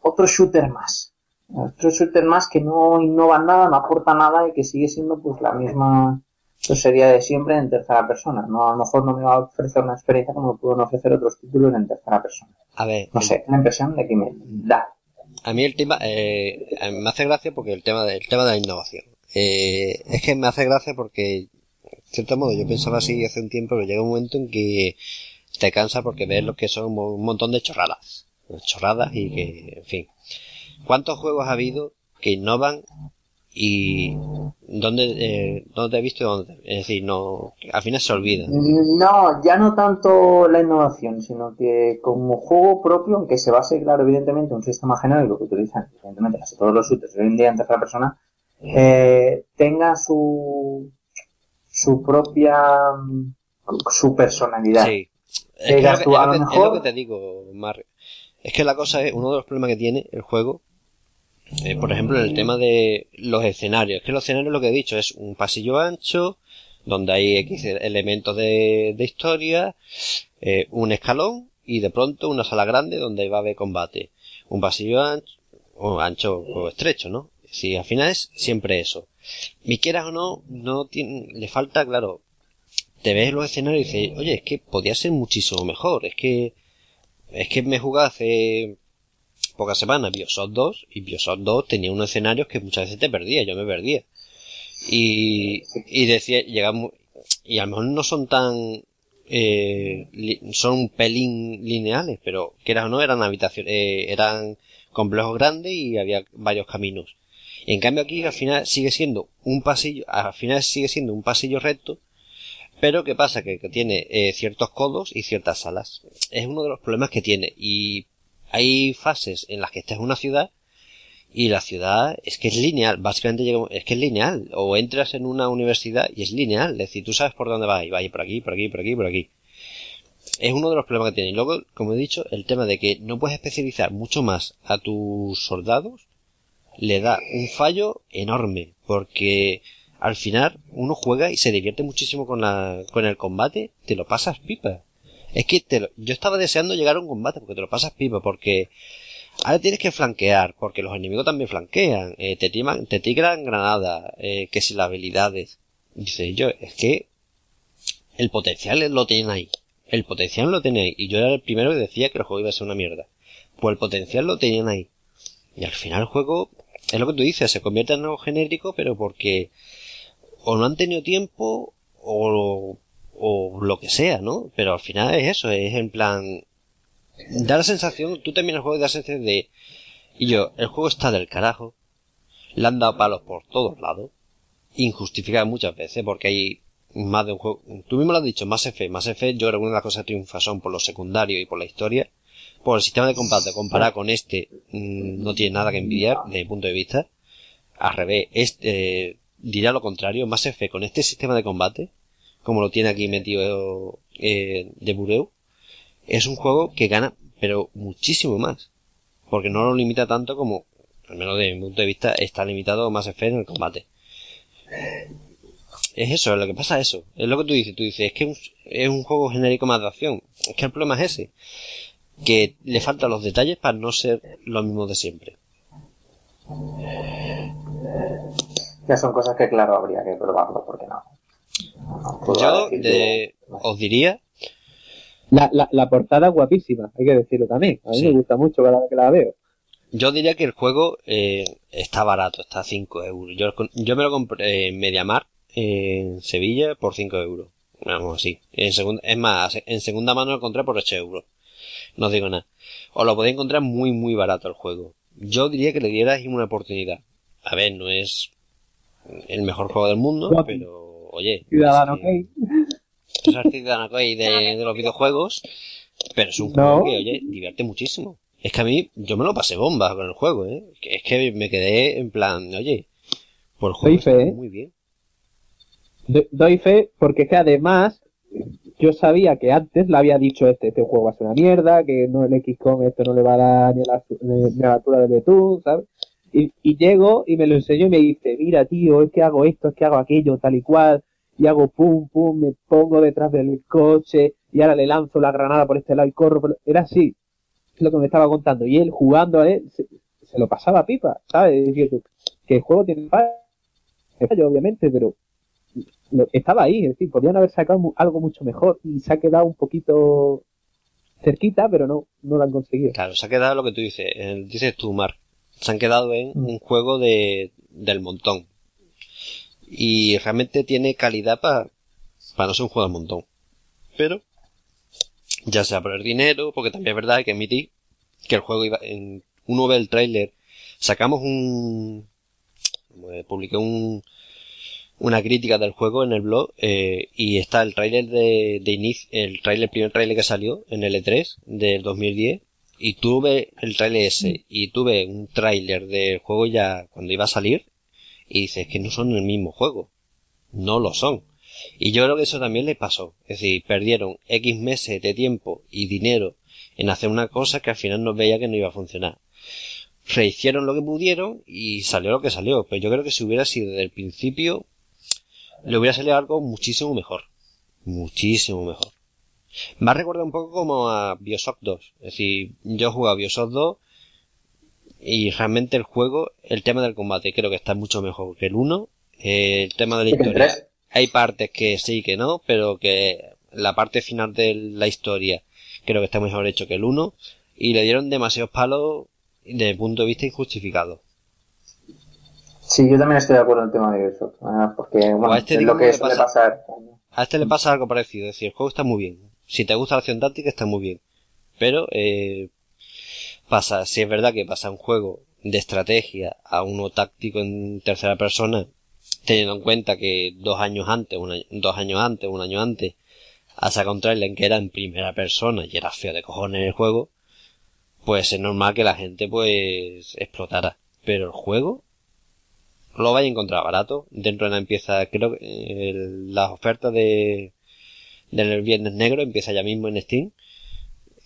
otro shooter más. Otro shooter más que no innova nada, no aporta nada y que sigue siendo pues la misma sería de siempre en tercera persona. No, a lo mejor no me va a ofrecer una experiencia como pueden ofrecer otros títulos en tercera persona. A ver. No sé, una impresión de que me da. A mí el tema, eh, me hace gracia porque el tema, del tema de la innovación. Eh, es que me hace gracia porque, de cierto modo, yo pensaba así hace un tiempo, pero llega un momento en que te cansa porque ves lo que son un montón de chorradas. Chorradas y que, en fin. ¿Cuántos juegos ha habido que innovan y dónde, eh, dónde te he visto dónde? Es decir, no, al final se olvida. No, ya no tanto la innovación, sino que como juego propio, aunque se base, claro, evidentemente, un sistema genérico que utilizan, evidentemente, casi todos los shooters hoy en día en tercera persona, eh, tenga su, su propia, su personalidad. Sí. Es, que, es lo que te digo, Mar. Es que la cosa es, uno de los problemas que tiene el juego eh, por ejemplo, en el tema de los escenarios. Que los escenarios lo que he dicho es un pasillo ancho, donde hay X elementos de, historia, eh, un escalón y de pronto una sala grande donde va a haber combate. Un pasillo ancho, o ancho o estrecho, ¿no? Si al final es siempre eso. Y quieras o no, no tiene, le falta, claro, te ves los escenarios y dices, oye, es que podía ser muchísimo mejor, es que, es que me jugaba hace pocas semanas Bioshock 2 y Bioshock 2 tenía unos escenarios que muchas veces te perdía, yo me perdía. Y, y decía, llegamos, y a lo mejor no son tan, eh, son un pelín lineales, pero que eran o no eran habitaciones, eh, eran complejos grandes y había varios caminos. En cambio aquí al final sigue siendo un pasillo, al final sigue siendo un pasillo recto, pero ¿qué pasa? Que, tiene eh, ciertos codos y ciertas salas. Es uno de los problemas que tiene. Y hay fases en las que estás en una ciudad y la ciudad es que es lineal, básicamente es que es lineal, o entras en una universidad y es lineal, es decir, tú sabes por dónde vas y vas por aquí, por aquí, por aquí, por aquí. Es uno de los problemas que tiene. Y luego, como he dicho, el tema de que no puedes especializar mucho más a tus soldados le da un fallo enorme, porque al final uno juega y se divierte muchísimo con la, con el combate, te lo pasas pipa. Es que te yo estaba deseando llegar a un combate porque te lo pasas pipa, porque ahora tienes que flanquear, porque los enemigos también flanquean, eh, te, timan, te tigran granada, eh, que si las habilidades. Dice yo, es que el potencial lo tienen ahí. El potencial lo tienen ahí. Y yo era el primero que decía que el juego iba a ser una mierda. Pues el potencial lo tenían ahí. Y al final el juego, es lo que tú dices, se convierte en algo genérico, pero porque o no han tenido tiempo, o o lo que sea, ¿no? Pero al final es eso, es en plan... Da la sensación, tú terminas el juego da la sensación de... Y yo, el juego está del carajo. Le han dado palos por todos lados. Injustificado muchas veces porque hay más de un juego. Tú mismo lo has dicho, más F. Más F, yo creo que una de las cosas que triunfa son por lo secundario y por la historia. Por el sistema de combate, comparado con este, mm, no tiene nada que envidiar desde mi punto de vista. Al revés, este, eh, dirá lo contrario, más F con este sistema de combate como lo tiene aquí metido eh, de Bureu, es un juego que gana, pero muchísimo más. Porque no lo limita tanto como, al menos desde mi punto de vista, está limitado más Effect en el combate. Es eso, es lo que pasa eso. Es lo que tú dices. Tú dices, es que es un juego genérico más de acción. Es que el problema es ese. Que le faltan los detalles para no ser lo mismo de siempre. Ya son cosas que claro habría que probarlo, porque no. Yo os diría. La, la, la, portada guapísima, hay que decirlo también. A mí me gusta mucho cada vez que la veo. Yo diría que el juego eh, está barato, está a 5 euros. Yo, yo me lo compré en Mediamar, en Sevilla, por 5 euros. Vamos así. En segunda, es más, en segunda mano lo encontré por 8 euros. No os digo nada. Os lo podéis encontrar muy, muy barato el juego. Yo diría que le dierais una oportunidad. A ver, no es el mejor juego del mundo, pero oye. Ciudadano Kane. es Ciudadano Kane de, de, los videojuegos, pero es un juego que, oye, divierte muchísimo. Es que a mí, yo me lo pasé bomba con el juego, ¿eh? Es que me quedé en plan, oye, por el juego Doy fe, muy bien. Doy fe porque es que además yo sabía que antes le había dicho este, este juego va a ser una mierda, que no el XCOM esto no le va a dar ni a la, ni la altura de Betún, ¿sabes? Y, y llego y me lo enseñó y me dice, mira tío, es que hago esto, es que hago aquello, tal y cual, y hago pum, pum, me pongo detrás del coche, y ahora le lanzo la granada por este lado y corro, por... era así, lo que me estaba contando, y él jugando a él, se, lo pasaba pipa, ¿sabes? Es decir, que el juego tiene fallo, obviamente, pero estaba ahí, es decir, podían haber sacado algo mucho mejor y se ha quedado un poquito cerquita, pero no, no lo han conseguido. Claro, se ha quedado lo que tú dices, el- dices tú, Mark. Se han quedado en Mm. un juego de, del montón. Y realmente tiene calidad para no ser un juego del montón. Pero, ya sea por el dinero, porque también es verdad que admitir que el juego iba, en, uno ve el tráiler, sacamos un, eh, publiqué un, una crítica del juego en el blog eh, y está el tráiler de, de inicio, el tráiler, el primer tráiler que salió en el E3 del 2010 y tuve el tráiler ese y tuve un tráiler del juego ya cuando iba a salir y dices que no son el mismo juego. No lo son. Y yo creo que eso también les pasó. Es decir, perdieron X meses de tiempo y dinero en hacer una cosa que al final no veía que no iba a funcionar. Rehicieron lo que pudieron y salió lo que salió. Pero yo creo que si hubiera sido desde el principio, le hubiera salido algo muchísimo mejor. Muchísimo mejor. Me ha recordado un poco como a Bioshock 2. Es decir, yo he jugado a Bioshock 2 y realmente el juego, el tema del combate creo que está mucho mejor que el 1. Eh, el tema de la historia. Hay partes que sí que no, pero que la parte final de la historia creo que está mejor hecho que el 1. Y le dieron demasiados palos desde el punto de vista injustificado. Sí, yo también estoy de acuerdo en el tema de ah, Porque, bueno, a este es lo que le pasa- pasar. A este le pasa algo parecido, es decir, el juego está muy bien. Si te gusta la acción táctica está muy bien. Pero, eh, pasa, si es verdad que pasa un juego de estrategia a uno táctico en tercera persona, teniendo en cuenta que dos años antes, un año- dos años antes, un año antes, ha sacado un trailer que era en primera persona y era feo de cojones el juego, pues es normal que la gente pues explotara. Pero el juego lo vais a encontrar barato. Dentro de la empieza, creo que eh, las ofertas de del Viernes Negro empieza ya mismo en Steam.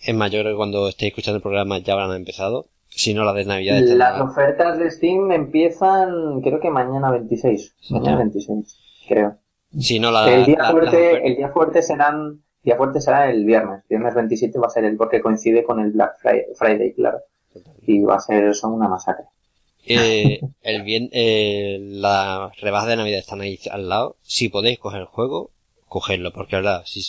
Es más, yo creo que cuando estéis escuchando el programa ya habrán empezado. Si no, las de Navidad Las ofertas de Steam empiezan, creo que mañana 26. Sí, Mañana ya. 26, creo. Si no, la, el día la- fuerte, el día fuerte serán, día fuerte será el viernes. Viernes 27 va a ser el porque coincide con el Black Friday, claro. Y va a ser, son una masacre. Eh, el bien, eh, las rebajas de Navidad están ahí al lado. Si podéis coger el juego, cogedlo, porque la verdad, si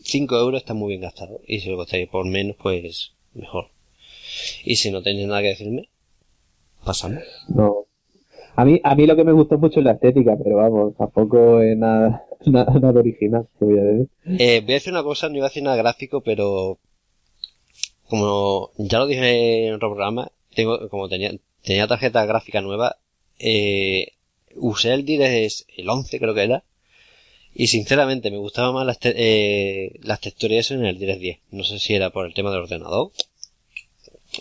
5 euros está muy bien gastado. Y si lo costáis por menos, pues mejor. Y si no tenéis nada que decirme, pasamos. No. A mí, a mí lo que me gustó mucho es la estética, pero vamos, tampoco es nada, nada, nada original, te voy a decir. Eh, voy a decir una cosa, no iba a decir nada gráfico, pero como ya lo dije en otro programa, tengo, como tenía, tenía tarjeta gráfica nueva, eh, usé el DirectX el 11 creo que era, y sinceramente me gustaba más las, te- eh, las texturas en el Direct 10. No sé si era por el tema del ordenador,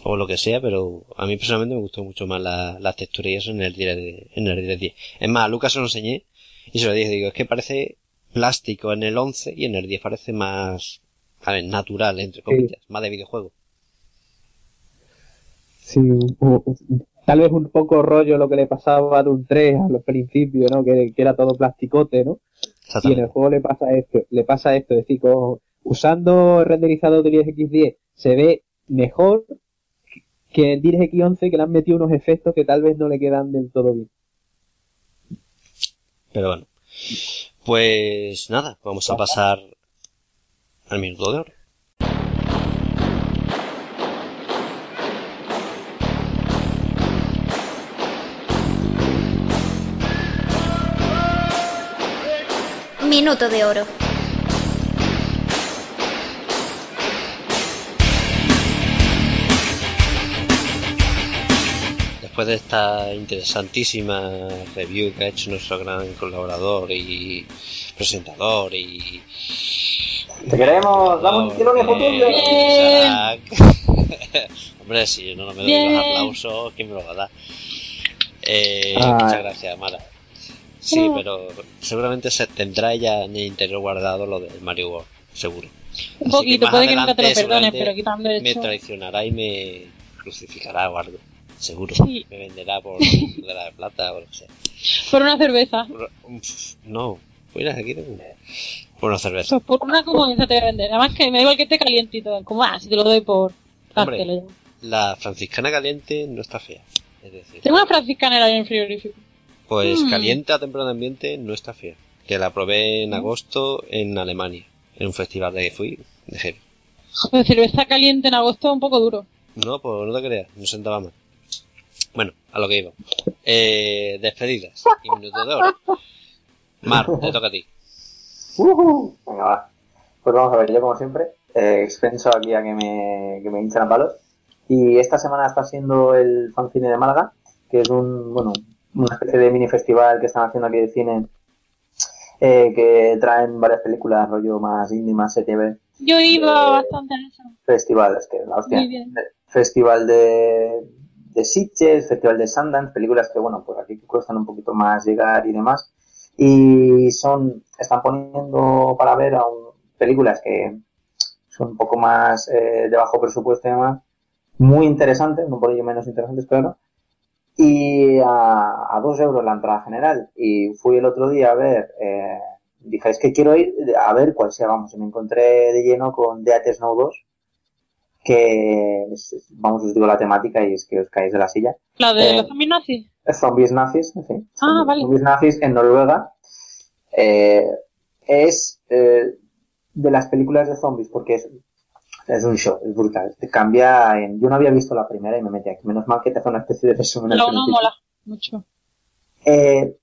o lo que sea, pero a mí personalmente me gustó mucho más la- las texturas en el Direct, en el Direct 10. Es más, a Lucas se lo enseñé, y se lo dije, digo, es que parece plástico en el 11 y en el 10 parece más, a ver, natural, entre comillas, más de videojuego. Sí, tal vez un poco rollo lo que le pasaba a un 3 a los principios, ¿no? Que, que era todo plasticote, ¿no? Y en el juego le pasa esto, le pasa esto, es decir, con- usando el renderizador de DirectX 10 se ve mejor que en DirectX 11 que le han metido unos efectos que tal vez no le quedan del todo bien. Pero bueno. Pues nada, vamos a pasar al minuto de oro. Minuto de oro. Después de esta interesantísima review que ha hecho nuestro gran colaborador y presentador y... Te queremos, damos un tirón. Bien. Isaac. Hombre, si yo no me doy Bien. los aplausos, ¿quién me los va a dar? Eh, Ah. Muchas gracias, Mara. Sí, pero seguramente se tendrá ella en el interior guardado lo del Mario World. seguro. Un Así poquito, puede que nunca te lo perdones, pero quitando Me eso. traicionará y me crucificará o algo. Seguro. Sí. Me venderá por de la plata o lo que sea. Por una cerveza. Por- No, fuera aquí tengo una. Por una cerveza. Pues por una como esa te voy a vender. Además que me da igual que esté calientito. Como, ah, si te lo doy por Hombre. La franciscana caliente no está fea. Es decir, Tengo una franciscana en el frigorífico. Pues Mm. caliente a temprano ambiente no está fea. Que la probé en agosto en Alemania. En un festival de que fui. De heavy. Joder, cerveza caliente en agosto es un poco duro. No, pues no te creas, no sentaba mal. Bueno, a lo que iba. Eh, despedidas y minutos de oro. Mar, te toca a ti. Ujú. Venga, va. Pues vamos a ver, yo como siempre, eh, expenso aquí a que me, que me hinchan a palos. Y esta semana está siendo el Fancine de Málaga, que es un, bueno, una especie de mini festival que están haciendo aquí de cine, eh, que traen varias películas, rollo más indie, más STV. Yo iba Eh, bastante a eso. Festival, es que la hostia. Muy bien. Festival de, de Sitges, Festival de Sundance, películas que, bueno, pues aquí cuestan un poquito más llegar y demás. Y son, están poniendo para ver a un- películas que son un poco más eh, de bajo presupuesto y demás, muy interesantes, no por ello menos interesantes, claro. Y a, a dos euros la entrada general. Y fui el otro día a ver, eh, dije, es que quiero ir a ver cuál sea, vamos, y me encontré de lleno con Death Snow 2 que es- vamos os digo la temática y es que os caéis de la silla La de Eh, los zombies nazis. zombies nazis en fin Ah, vale. zombies nazis en Noruega eh, es eh, de las películas de zombies porque es es un show, es brutal. Te cambia en... Yo no había visto la primera y me metí aquí. Menos mal que te hace una especie de resumen. La uno mola mucho. Eh,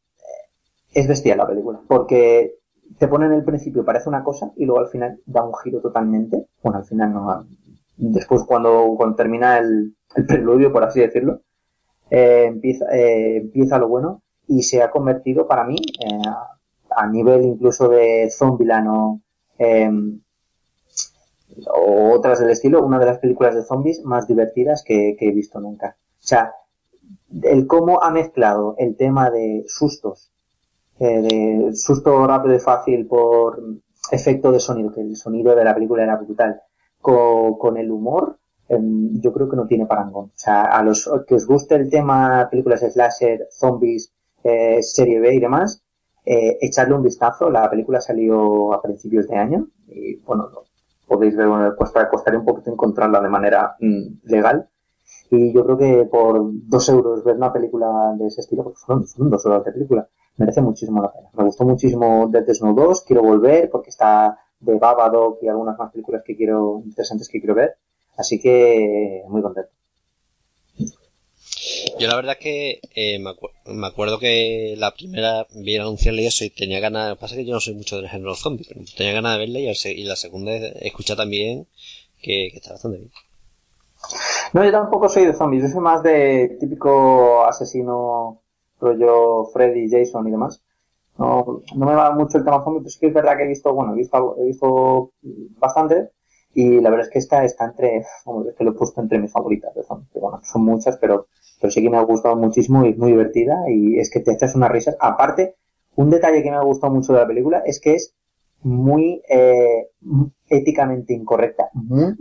es bestial la película, porque te pone en el principio, parece una cosa, y luego al final da un giro totalmente. Bueno, al final no. Después, cuando, cuando termina el, el preludio, por así decirlo, eh, empieza, eh, empieza lo bueno y se ha convertido para mí, eh, a, nivel incluso de Zombieland eh, o otras del estilo, una de las películas de zombies más divertidas que, he visto nunca. O sea, el cómo ha mezclado el tema de sustos, eh, de susto rápido y fácil por efecto de sonido, que el sonido de la película era brutal, con, con el humor, em, yo creo que no tiene parangón. O sea, a los que os guste el tema películas slasher, zombies, eh, serie B y demás, eh, echarle un vistazo. La película salió a principios de año y bueno, podéis ver, bueno, cuesta, costaría un poquito encontrarla de manera mm, legal. Y yo creo que por dos euros ver una película de ese estilo, porque son, son dos horas de película, merece muchísimo la pena. Me gustó muchísimo Death Snow 2, quiero volver porque está de Babadook y algunas más películas que quiero, interesantes que quiero ver. Así que muy contento. Yo la verdad es que eh, me, me acuerdo que la primera vi anunciarle eso y tenía ganas, pasa que yo no soy mucho del género zombie, pero tenía ganas de verla y, y la segunda escuché también que, que está bastante bien. No, yo tampoco soy de zombies, yo soy más de típico asesino rollo Freddy, Jason y demás. No, no me va mucho el tema zombie, pero sí que es verdad que he visto, bueno, he visto, he visto bastante y la verdad es que esta está entre, es que lo he puesto entre mis favoritas de zombies, que bueno, son muchas, pero, pero sí que me ha gustado muchísimo y es muy divertida y es que te echas unas risas. Aparte, un detalle que me ha gustado mucho de la película es que es muy eh, éticamente incorrecta,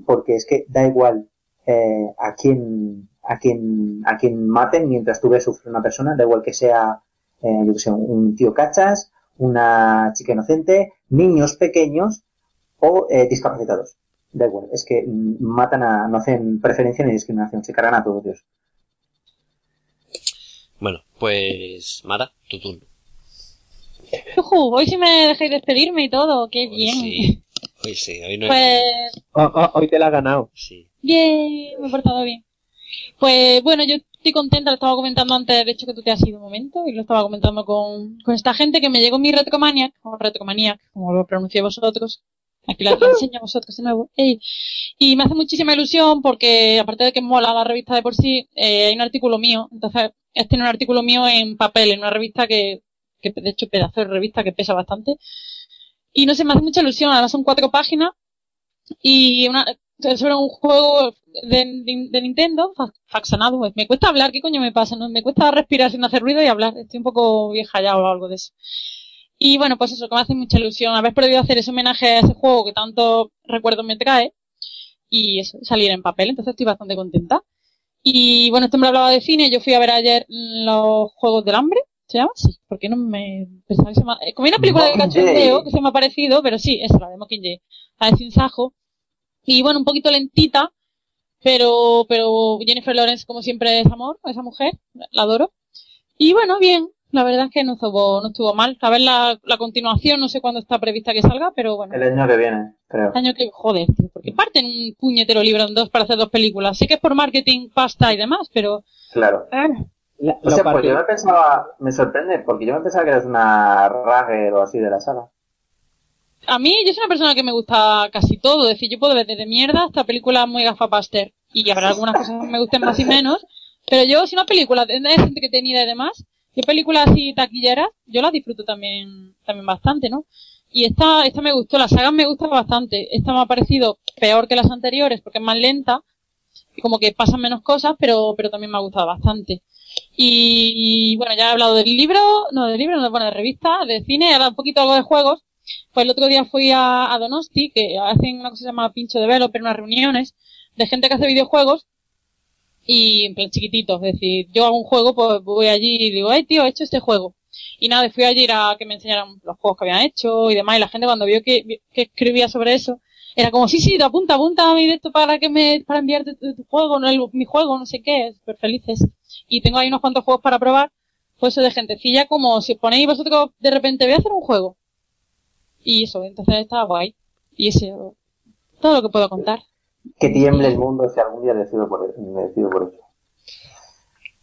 porque es que da igual eh, a quien a quien a quien maten mientras tú ves sufrir una persona, da igual que sea eh, yo que sé, un tío cachas, una chica inocente, niños pequeños o eh, discapacitados. Da igual, es que mm, matan a, no hacen preferencia ni discriminación, se cargan a todos Dios. Bueno, pues Mara, tu turno. Ujú, hoy sí me dejéis despedirme y todo, qué Hoy bien. sí, hoy sí, hoy no Pues Oh, oh, hoy te la has ganado. Sí. Bien, me he portado bien. Pues bueno, yo estoy contenta, lo estaba comentando antes, de hecho que tú te has ido un momento, y lo estaba comentando con, con esta gente que me llegó mi Retromaniac, o Retromaniac, como lo pronuncié vosotros. Aquí la enseño a vosotros de nuevo. Y me hace muchísima ilusión porque, aparte de que mola la revista de por sí, eh, hay un artículo mío. Entonces, este tiene un artículo mío en papel, en una revista que, que de hecho, pedazo de revista que pesa bastante. Y no sé, me hace mucha ilusión. Además, son cuatro páginas y una, sobre un juego de, de, Nintendo, fa- faxonado. pues, Me cuesta hablar, ¿qué coño me pasa? No? Me cuesta respirar sin hacer ruido y hablar. Estoy un poco vieja ya o algo de eso. Y bueno, pues eso, que me hace mucha ilusión haber podido hacer ese homenaje a ese juego que tanto recuerdo me trae y eso, salir en papel, entonces estoy bastante contenta. Y bueno, este hombre hablaba de cine, yo fui a ver ayer los Juegos del Hambre, ¿se llama? Sí, porque no me pensaba que se llama... eh, Como hay una película de cachondeo que se me ha parecido, pero sí, esa, la de Mockingjay, la de Sin Sajo. Y bueno, un poquito lentita, pero, pero Jennifer Lawrence como siempre es amor, esa mujer, la adoro. Y bueno, bien, la verdad es que no estuvo, no estuvo mal. A ver la, la continuación, no sé cuándo está prevista que salga, pero bueno. El año que viene, creo. Año que, joder, tío, porque parten un puñetero libro en dos para hacer dos películas. Sé que es por marketing, pasta y demás, pero... Claro. La- O sea, pues yo me pensaba, me sorprende, porque yo me pensaba que eres una Ragger o así de la saga. A mí, yo soy una persona que me gusta casi todo. Es decir, yo puedo ver desde mierda hasta películas muy gafapaster. Y habrá algunas cosas que me gusten más y menos. Pero yo, si una película es entretenida y demás, yo películas así taquilleras, yo las disfruto también, también bastante, ¿no? Y esta, esta me gustó, la saga me gusta bastante. Esta me ha parecido peor que las anteriores porque es más lenta y como que pasan menos cosas, pero, pero también me ha gustado bastante. Y, y, bueno, ya he hablado del libro, no del libro, no, bueno, de revista, de cine, he hablado un poquito algo de juegos. Pues el otro día fui a, a Donosti, que hacen una cosa que se llama pincho de velo, pero unas reuniones de gente que hace videojuegos y en plan chiquititos. Es decir, yo hago un juego, pues voy allí y digo, ay tío, he hecho este juego. Y nada, fui allí a que me enseñaran los juegos que habían hecho y demás. Y la gente cuando vio que, que escribía sobre eso, era como, sí, sí, apunta, apunta a mi de esto para que me, para enviarte tu, juego, no, el- mi juego, no sé qué, súper felices. Y tengo ahí unos cuantos juegos para probar. Pues eso de gentecilla como si ponéis vosotros de repente voy a hacer un juego. Y eso, entonces está guay. Y eso, todo lo que puedo contar. Que tiemble el mundo si algún día decido por eso. Me decido por eso.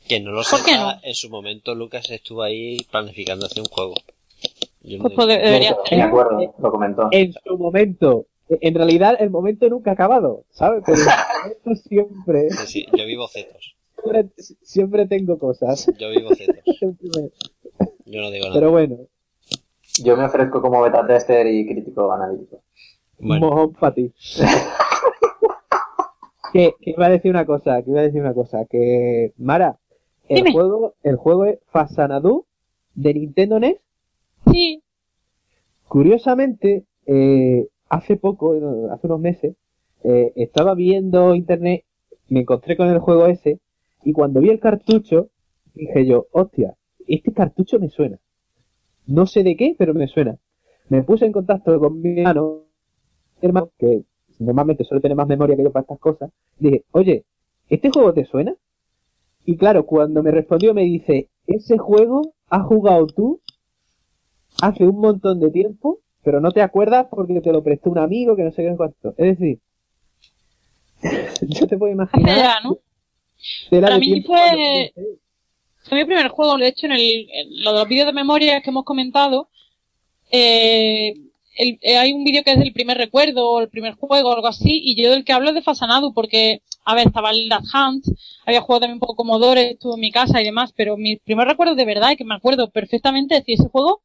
Que no lo ¿Por qué sepa, no? en su momento Lucas estuvo ahí planificando hacer un juego. Yo no Pues digo- debería hecho, Me acuerdo, lo comentó. en su momento. En realidad, el momento nunca ha acabado, ¿sabes? Pero momento siempre, Sí, sí, yo vivo cetos. siempre, siempre tengo cosas. Yo vivo cetos. Yo no digo nada. Pero bueno, Yo me ofrezco como beta tester y crítico analítico. Bueno, mojón para ti. que, que iba a decir una cosa, que iba a decir una cosa, que Mara, el Dime. juego, el juego es Fasanadu de Nintendo NES. Sí, Curiosamente, eh, hace poco, hace unos meses, eh, estaba viendo internet, me encontré con el juego ese, y cuando vi el cartucho, dije yo, hostia, este cartucho me suena. No sé de qué, pero me suena. Me puse en contacto con mi hermano, hermano, que normalmente suele tener más memoria que yo para estas cosas, dije, oye, ¿este juego te suena? Y claro, cuando me respondió me dice, ese juego has jugado tú hace un montón de tiempo, pero no te acuerdas porque te lo prestó un amigo que no sé qué cuánto. Es decir, yo te puedo hace imaginar. ya, ¿no? tela Para mí fue-. Fue mi primer juego, de hecho, en, el, en lo de los vídeos de memoria que hemos comentado, eh, el- eh, hay un vídeo que es del primer recuerdo, o el primer juego, o algo así, y yo del que hablo es de Fasanadu, porque, a ver, estaba el That Hunt, había jugado también un poco Commodore, estuvo en mi casa y demás, pero mi primer recuerdo de verdad, y que me acuerdo perfectamente, es ese juego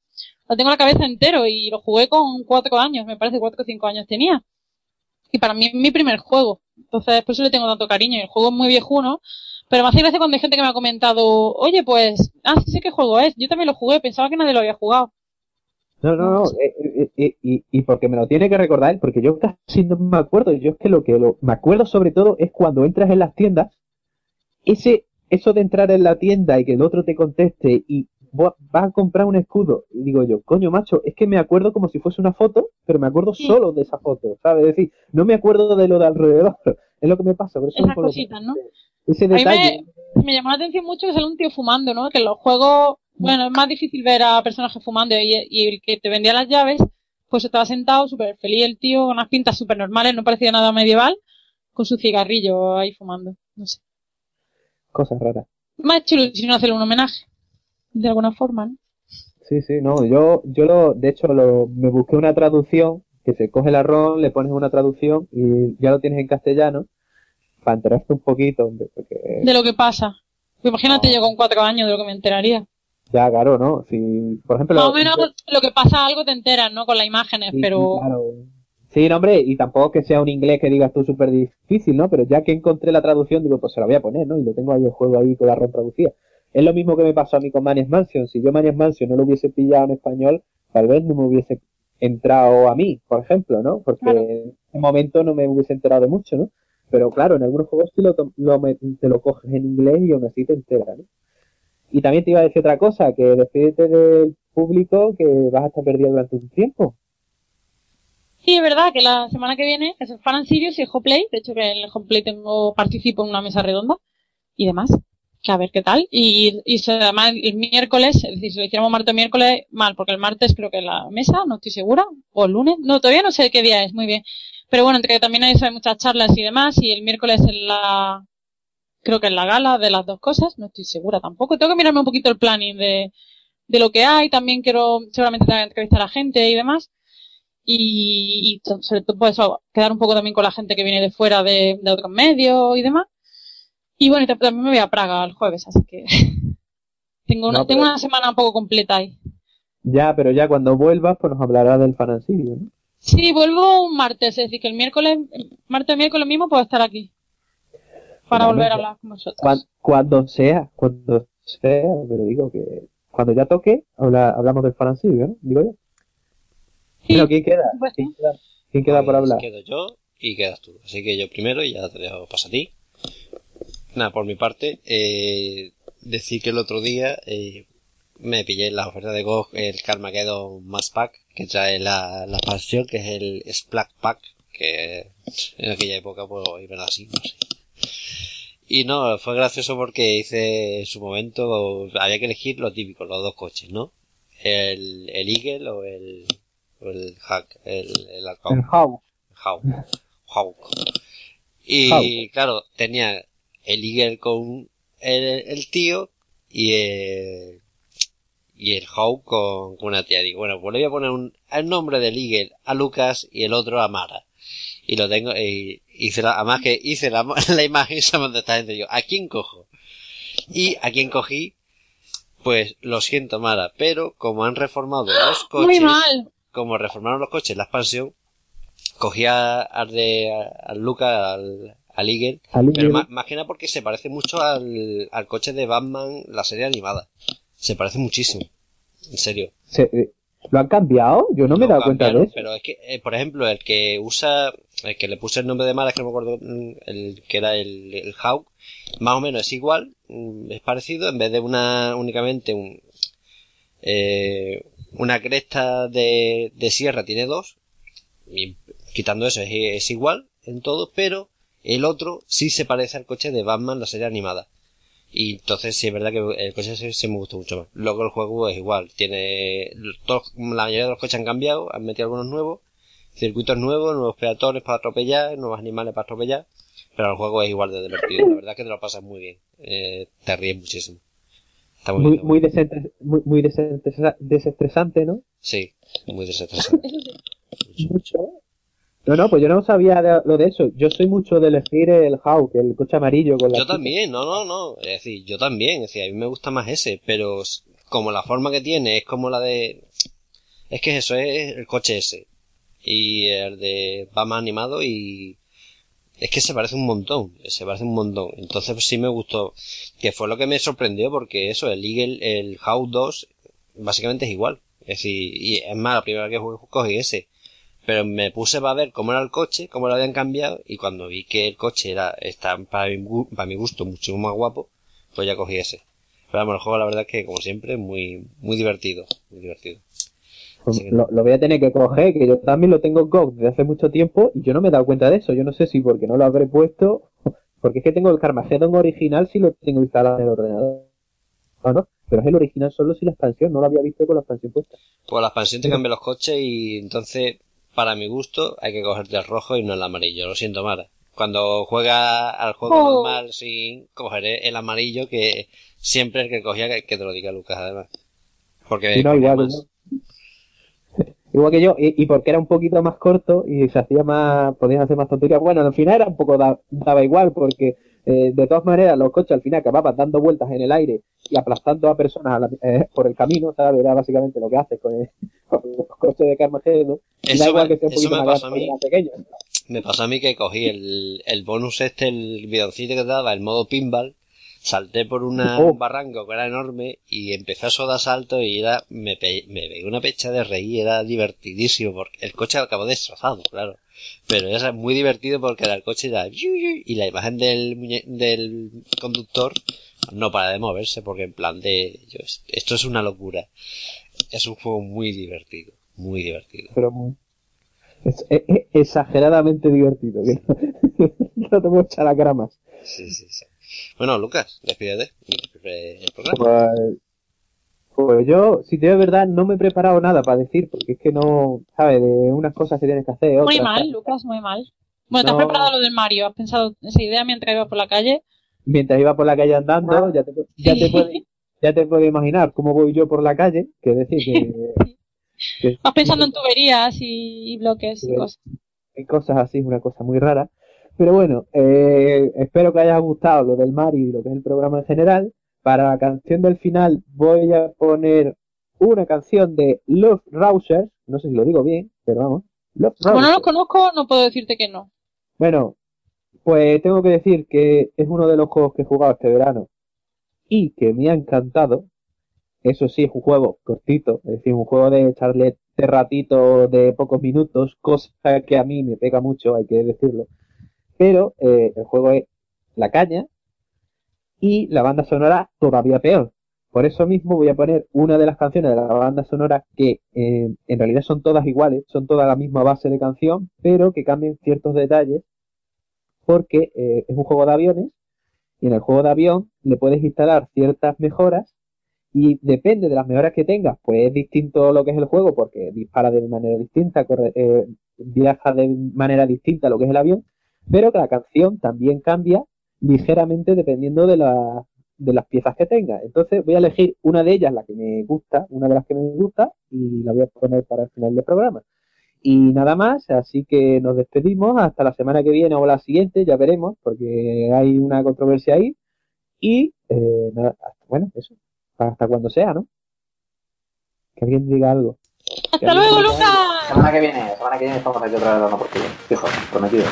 lo tengo en la cabeza entero, y lo jugué con cuatro años, me parece, cuatro o cinco años tenía. Y para mí es mi primer juego. Entonces, por eso le tengo tanto cariño. El juego es muy viejuno, pero me hace gracia cuando hay gente que me ha comentado, oye, pues, ah, sí sé qué juego es. Yo también lo jugué, pensaba que nadie lo había jugado. No, no, no. eh, eh, eh, y, y porque me lo tiene que recordar, porque yo casi no me acuerdo. Yo es que lo que lo, me acuerdo sobre todo es cuando entras en las tiendas, ese, eso de entrar en la tienda y que el otro te conteste y va- vas a comprar un escudo. Y digo yo, coño macho, es que me acuerdo como si fuese una foto, pero me acuerdo Sí. solo de esa foto, ¿sabes? Es decir, no me acuerdo de lo de alrededor. Es lo que me pasa, por eso Esas cositas, ¿no? Ese A mí me, me llamó la atención mucho que sale un tío fumando, ¿no? Que en los juegos, bueno, es más difícil ver a personajes fumando y, y el que te vendía las llaves, pues estaba sentado súper feliz el tío, con unas pintas súper normales, no parecía nada medieval, con su cigarrillo ahí fumando. No sé. Cosas raras. Me ha hecho ilusión hacerle un homenaje. De alguna forma, ¿no? Sí, sí, no, yo, yo lo, de hecho, lo, me busqué una traducción, que se coge el ROM, le pones una traducción y ya lo tienes en castellano, para enterarte un poquito, porque De lo que pasa. Imagínate No. yo con cuatro años de lo que me enteraría. Ya, claro, ¿no? Si, por ejemplo, Más o menos yo- lo que pasa algo te enteras, ¿no? Con las imágenes, sí, pero... claro. Sí, no, hombre, y tampoco que sea un inglés que digas tú súper difícil, ¿no? Pero ya que encontré la traducción, digo, pues se la voy a poner, ¿no? Y lo tengo ahí el juego ahí con la ROM traducida. Es lo mismo que me pasó a mí con Maniac Mansion. Si yo Maniac Mansion no lo hubiese pillado en español, tal vez no me hubiese entrado a mí, por ejemplo, ¿no? Porque Claro. en ese momento no me hubiese enterado de mucho, ¿no? Pero claro, en algunos juegos sí lo, lo me- te lo coges en inglés y aún así te enteras, ¿no? Y también te iba a decir otra cosa, que despídete del público que vas a estar perdido durante un tiempo. Sí, es verdad que la semana que viene es el Fan Sirius y el Hoplay. De hecho, que en el Hoplay tengo, participo en una mesa redonda y demás. Que a ver qué tal. Y, y además el miércoles, es decir, si lo hiciéramos martes o miércoles, mal, porque el martes creo que es la mesa, no estoy segura. O el lunes, no, todavía no sé qué día es, muy bien. Pero bueno, entre que también hay, hay muchas charlas y demás, y el miércoles es la, creo que es la gala de las dos cosas, no estoy segura tampoco. Tengo que mirarme un poquito el planning de, de lo que hay, también quiero seguramente también entrevistar a gente y demás y, y sobre todo pues quedar un poco también con la gente que viene de fuera de, de otros medios y demás. Y bueno, y también me voy a Praga el jueves, así que tengo una, No, tengo una semana un poco completa ahí. Ya, pero ya cuando vuelvas, pues nos hablarás del Fanancidio, ¿no? Sí, vuelvo un martes, es decir, que el miércoles, martes miércoles mismo puedo estar aquí. Para volver a hablar con vosotros. Cuan- Cuando sea, cuando sea, pero digo que cuando ya toque, habla- hablamos del Fanancidio, ¿no? Digo yo. Sí, Pero ¿quién queda? pues, ¿Quién queda, quién queda por Pues hablar? Quedo yo y quedas tú. Así que yo primero y ya te dejo pasar a ti. Nada, por mi parte, eh, decir que el otro día eh, me pillé en la oferta de GOG el Carmageddon Mass Pack, que trae la, la expansión, que es el Splack Pack, que en aquella época pues iba así, no sé. Y no, fue gracioso porque hice en su momento, había que elegir lo típico, los dos coches, ¿no? El, el Eagle o el, o el Hack, el, el. El How. Hawk. Hawk. Y Hawk. claro, tenía el Eagle con el, el tío y el, y el Hawk con, con una tía. Digo, bueno, pues le voy a poner un, el nombre del Eagle a Lucas y el otro a Mara. Y lo tengo, y hice la, además que hice la, la imagen de esta gente. Yo, ¿a quién cojo? Y a quién cogí, pues lo siento Mara, pero como han reformado los coches muy mal. como reformaron los coches la expansión, cogía al de al Luca, al, al Eagle, Al pero más, más que nada porque se parece mucho al, al coche de Batman, la serie animada. Se parece muchísimo. En serio. Se- eh, ¿Lo han cambiado? Yo no me he dado cuenta de eso. Pero es que, eh, por ejemplo, el que usa, el que le puse el nombre de Mara, es que no me acuerdo, mm, el que era el, el Hawk, más o menos es igual, mm, es parecido, en vez de una, únicamente un, eh, una cresta de, de sierra tiene dos, y quitando eso es, es igual en todo, pero el otro sí se parece al coche de Batman, la serie animada. Y entonces sí es verdad que el coche ese sí me gustó mucho más. Luego el juego es igual, tiene todos- la mayoría de los coches han cambiado, han metido algunos nuevos, circuitos nuevos, nuevos peatones para atropellar, nuevos animales para atropellar, pero el juego es igual de divertido. La verdad es que te lo pasas muy bien, eh, te ríes muchísimo. Está muy, Muy, muy, desentres- muy, muy desestresante, ¿no? Sí, muy desestresante. Mucho, mucho. No, no, pues yo no sabía de- lo de eso. Yo soy mucho de elegir el Hawk, el coche amarillo con la Yo chica. también, no, no, no. Es decir, yo también. Es decir, a mí me gusta más ese, pero como la forma que tiene es como la de. Es que eso es el coche ese. Y el de Batman animado y. Es que se parece un montón, se parece un montón. Entonces pues, sí me gustó. Que fue lo que me sorprendió porque eso, el Eagle, el House 2, básicamente es igual. Es decir, y es más, la primera vez que jugué cogí ese. Pero me puse para ver cómo era el coche, cómo lo habían cambiado, y cuando vi que el coche era, está para mi, para mi gusto mucho más guapo, pues ya cogí ese. Pero vamos, el juego la verdad es que como siempre, muy, muy divertido, muy divertido. Pues lo, lo voy a tener que coger, que yo también lo tengo GOG desde hace mucho tiempo y yo no me he dado cuenta de eso. Yo no sé si porque no lo habré puesto, porque es que tengo el Carmageddon original si lo tengo instalado en el ordenador. No, no, pero es el original solo si la expansión, no lo había visto con la expansión puesta. Pues la expansión te cambia los coches y entonces, para mi gusto, hay que cogerte el rojo y no el amarillo. Lo siento, Mara. Cuando juega al juego Oh. normal, sí, cogeré el amarillo que siempre el que cogía, que, que te lo diga Lucas, además. Porque no, igual, más. Igual que yo, y, y porque era un poquito más corto y se hacía más, podías hacer más tonterías. Bueno, al final era un poco, da- daba igual porque eh, de todas maneras los coches al final acababan dando vueltas en el aire y aplastando a personas a la- eh, por el camino, ¿sabes? Era básicamente lo que haces con, el- con los coches de Carmageddon. Eso igual me- que eso me pasó a mí. pequeño. Me pasó a mí que cogí el, el bonus este, el bidoncito que te daba, el modo pinball, salté por una, Oh. un barranco que era enorme y empecé a sodar salto y era, me, pe- me pegué una pecha de reír, era divertidísimo porque el coche acabó destrozado, claro. Pero era muy divertido porque el coche yu, y la imagen del, muñe- del conductor no para de moverse porque en plan de, esto es una locura. Es un juego muy divertido, muy divertido. Pero muy... Es, es- es exageradamente divertido. Que no, no te puedo echar la cara más. Sí, sí, sí. Bueno, Lucas, despídete del programa. Pues, pues yo, si te digo verdad, no me he preparado nada para decir, porque es que no, ¿sabes? De unas cosas que tienes que hacer. Muy otras, mal, Lucas, muy mal. Bueno, ¿te has preparado lo del Mario? ¿Has pensado esa idea mientras ibas por la calle? Mientras iba por la calle andando, ya te, ya te puedes, ya te puedes imaginar cómo voy yo por la calle, que decir que, que Vas pensando en tuberías y, y bloques y cosas. hay cosas así, es una cosa muy rara. Pero bueno, eh, espero que haya gustado lo del Mario y lo que es el programa en general. Para la canción del final voy a poner una canción de Love Rousers, no sé si lo digo bien, pero vamos. Love Como no los conozco, no puedo decirte que no. Bueno, pues tengo que decir que es uno de los juegos que he jugado este verano y que me ha encantado. Eso sí, es un juego cortito, es decir, un juego de echarle de ratito de pocos minutos, cosa que a mí me pega mucho, hay que decirlo. Pero eh, el juego es la caña y la banda sonora todavía peor. Por eso mismo voy a poner una de las canciones de la banda sonora que eh, en realidad son todas iguales, son todas la misma base de canción, pero que cambian ciertos detalles porque eh, es un juego de aviones y en el juego de avión le puedes instalar ciertas mejoras y depende de las mejoras que tengas, pues es distinto lo que es el juego porque dispara de manera distinta, corre- eh, viaja de manera distinta lo que es el avión, pero que la canción también cambia ligeramente dependiendo de, la- de las piezas que tenga. Entonces voy a elegir una de ellas, la que me gusta, una de las que me gusta y la voy a poner para el final del programa. Y nada más, así que nos despedimos hasta la semana que viene o la siguiente, ya veremos, porque hay una controversia ahí. Y eh, nada, hasta- bueno, eso, hasta cuando sea, ¿no? Que alguien diga algo. ¡Hasta luego. Lucas! Semana que viene, semana que viene estamos aquí otra vez dando por. Fijo, prometido.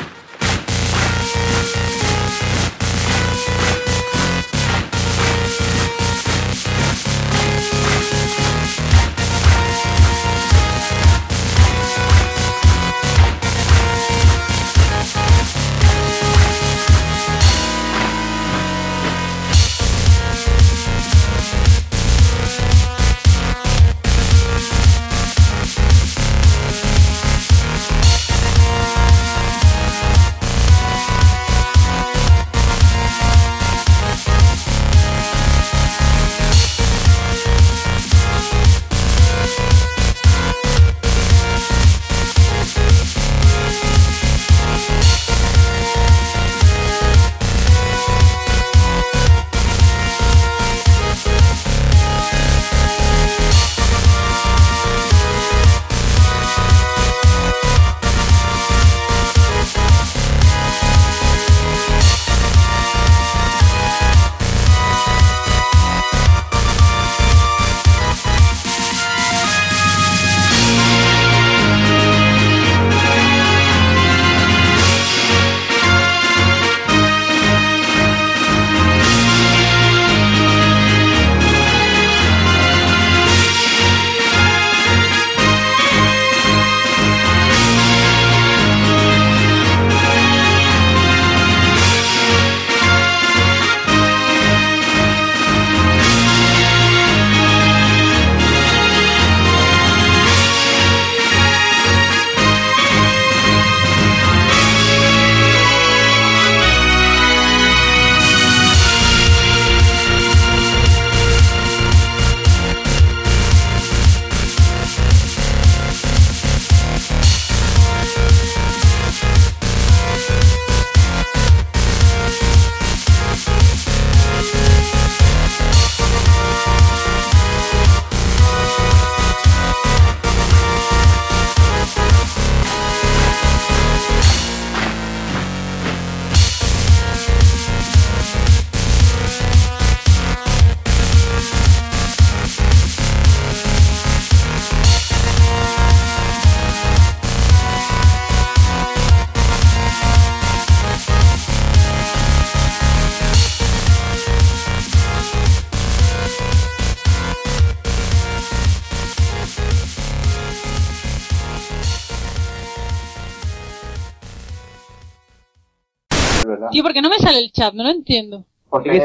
Tío, ¿por qué no me sale el chat? No lo entiendo. Porque él es,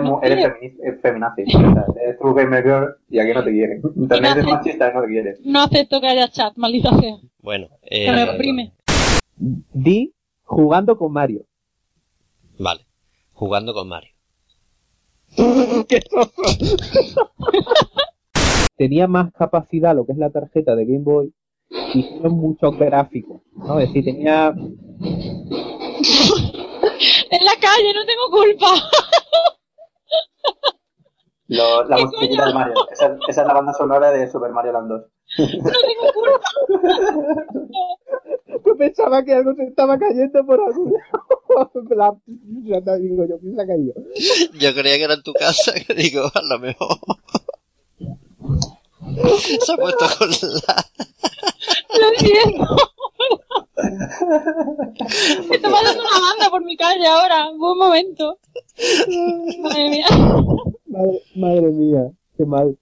No él es feminazi. O sea, es True Gamer Girl y aquí no te quieren. Internet es machista y no te quiere. No acepto que haya chat, maldita sea. Bueno, Que me eh, oprime. Di jugando con Mario. vale. Jugando con Mario. Tenía más capacidad lo que es la tarjeta de Game Boy y hicieron muchos gráficos. ¿no? Es decir, tenía En la calle, no tengo culpa. Lo- la ¿Qué musiquita de Mario. Esa, esa es la banda sonora de Super Mario Land 2. No tengo culpa. Yo pensaba que algo se estaba cayendo por algún lado. La- te digo yo, ¿quién se ha caído? Yo creía que era en tu casa, que digo, a lo mejor. Se ha puesto con la. Lo entiendo. Está pasando una banda por mi calle ahora. Buen momento. Madre mía. Madre, madre mía, qué mal.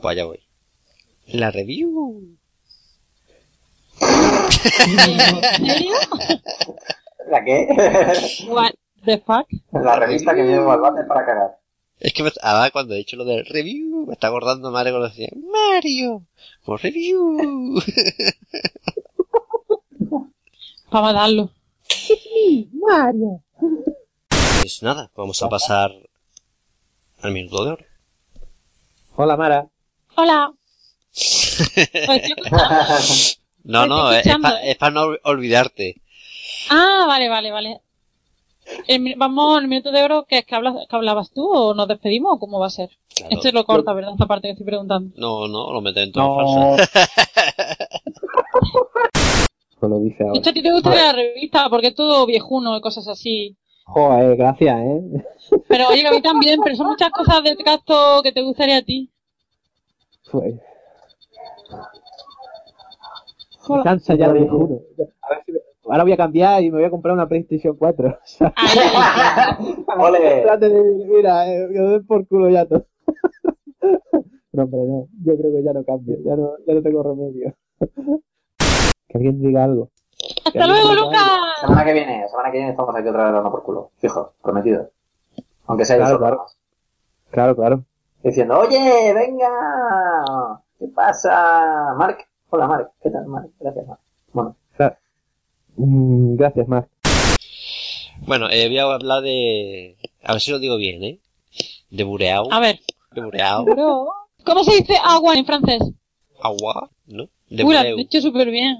Pues allá voy. La review. ¿En serio? ¿La qué? What the fuck? la revista que me llevo al váter para cagar. Es que me, ahora cuando he dicho lo del review, me está acordando Mario cuando decía, Mario, por review. Para matarlo. Mario. Pues nada, vamos a pasar al minuto de oro. Hola Mara. Hola. Pues, No, no, es, escuchando, para ¿eh? no olvidarte. Ah, vale, vale, vale. El vamos al minuto de oro, que es que, hablas, que hablabas tú o nos despedimos o cómo va a ser. Claro. Esto lo corta, ¿verdad? Esta parte que estoy preguntando. No, no, lo metes en todo No. falsa. Pues lo dice De ahora. hecho, a ti te gusta la revista porque es todo viejuno y cosas así. Joder, gracias, eh. Pero oye, a mí también, pero son muchas cosas del gasto que te gustaría a ti. Pues, me cansa ya de juro. A ver si me- Ahora voy a cambiar y me voy a comprar una PlayStation 4. O sea, Ahí, ahí. ¡Ole! trate de- mira, eh, que me den por culo ya todo. No, hombre, no. Yo creo que ya no cambio. Ya no, ya no tengo remedio. Que alguien diga algo. Hasta luego, Lucas. Semana que viene, semana que viene estamos aquí otra vez dando por culo. Fijo, prometido. Aunque sea Claro, claro. Claro, claro. Diciendo, oye, venga. ¿Qué pasa? Mark. Hola, Mark. ¿Qué tal, Mark? Gracias, Mark. Bueno, O sea, mm, gracias, Mark. Bueno, eh, voy a hablar de... A ver si lo digo bien, ¿eh? De bureao. A ver, De bureao. bro. ¿Cómo se dice agua en francés? Agua, ¿no? De Uy, lo has dicho súper bien.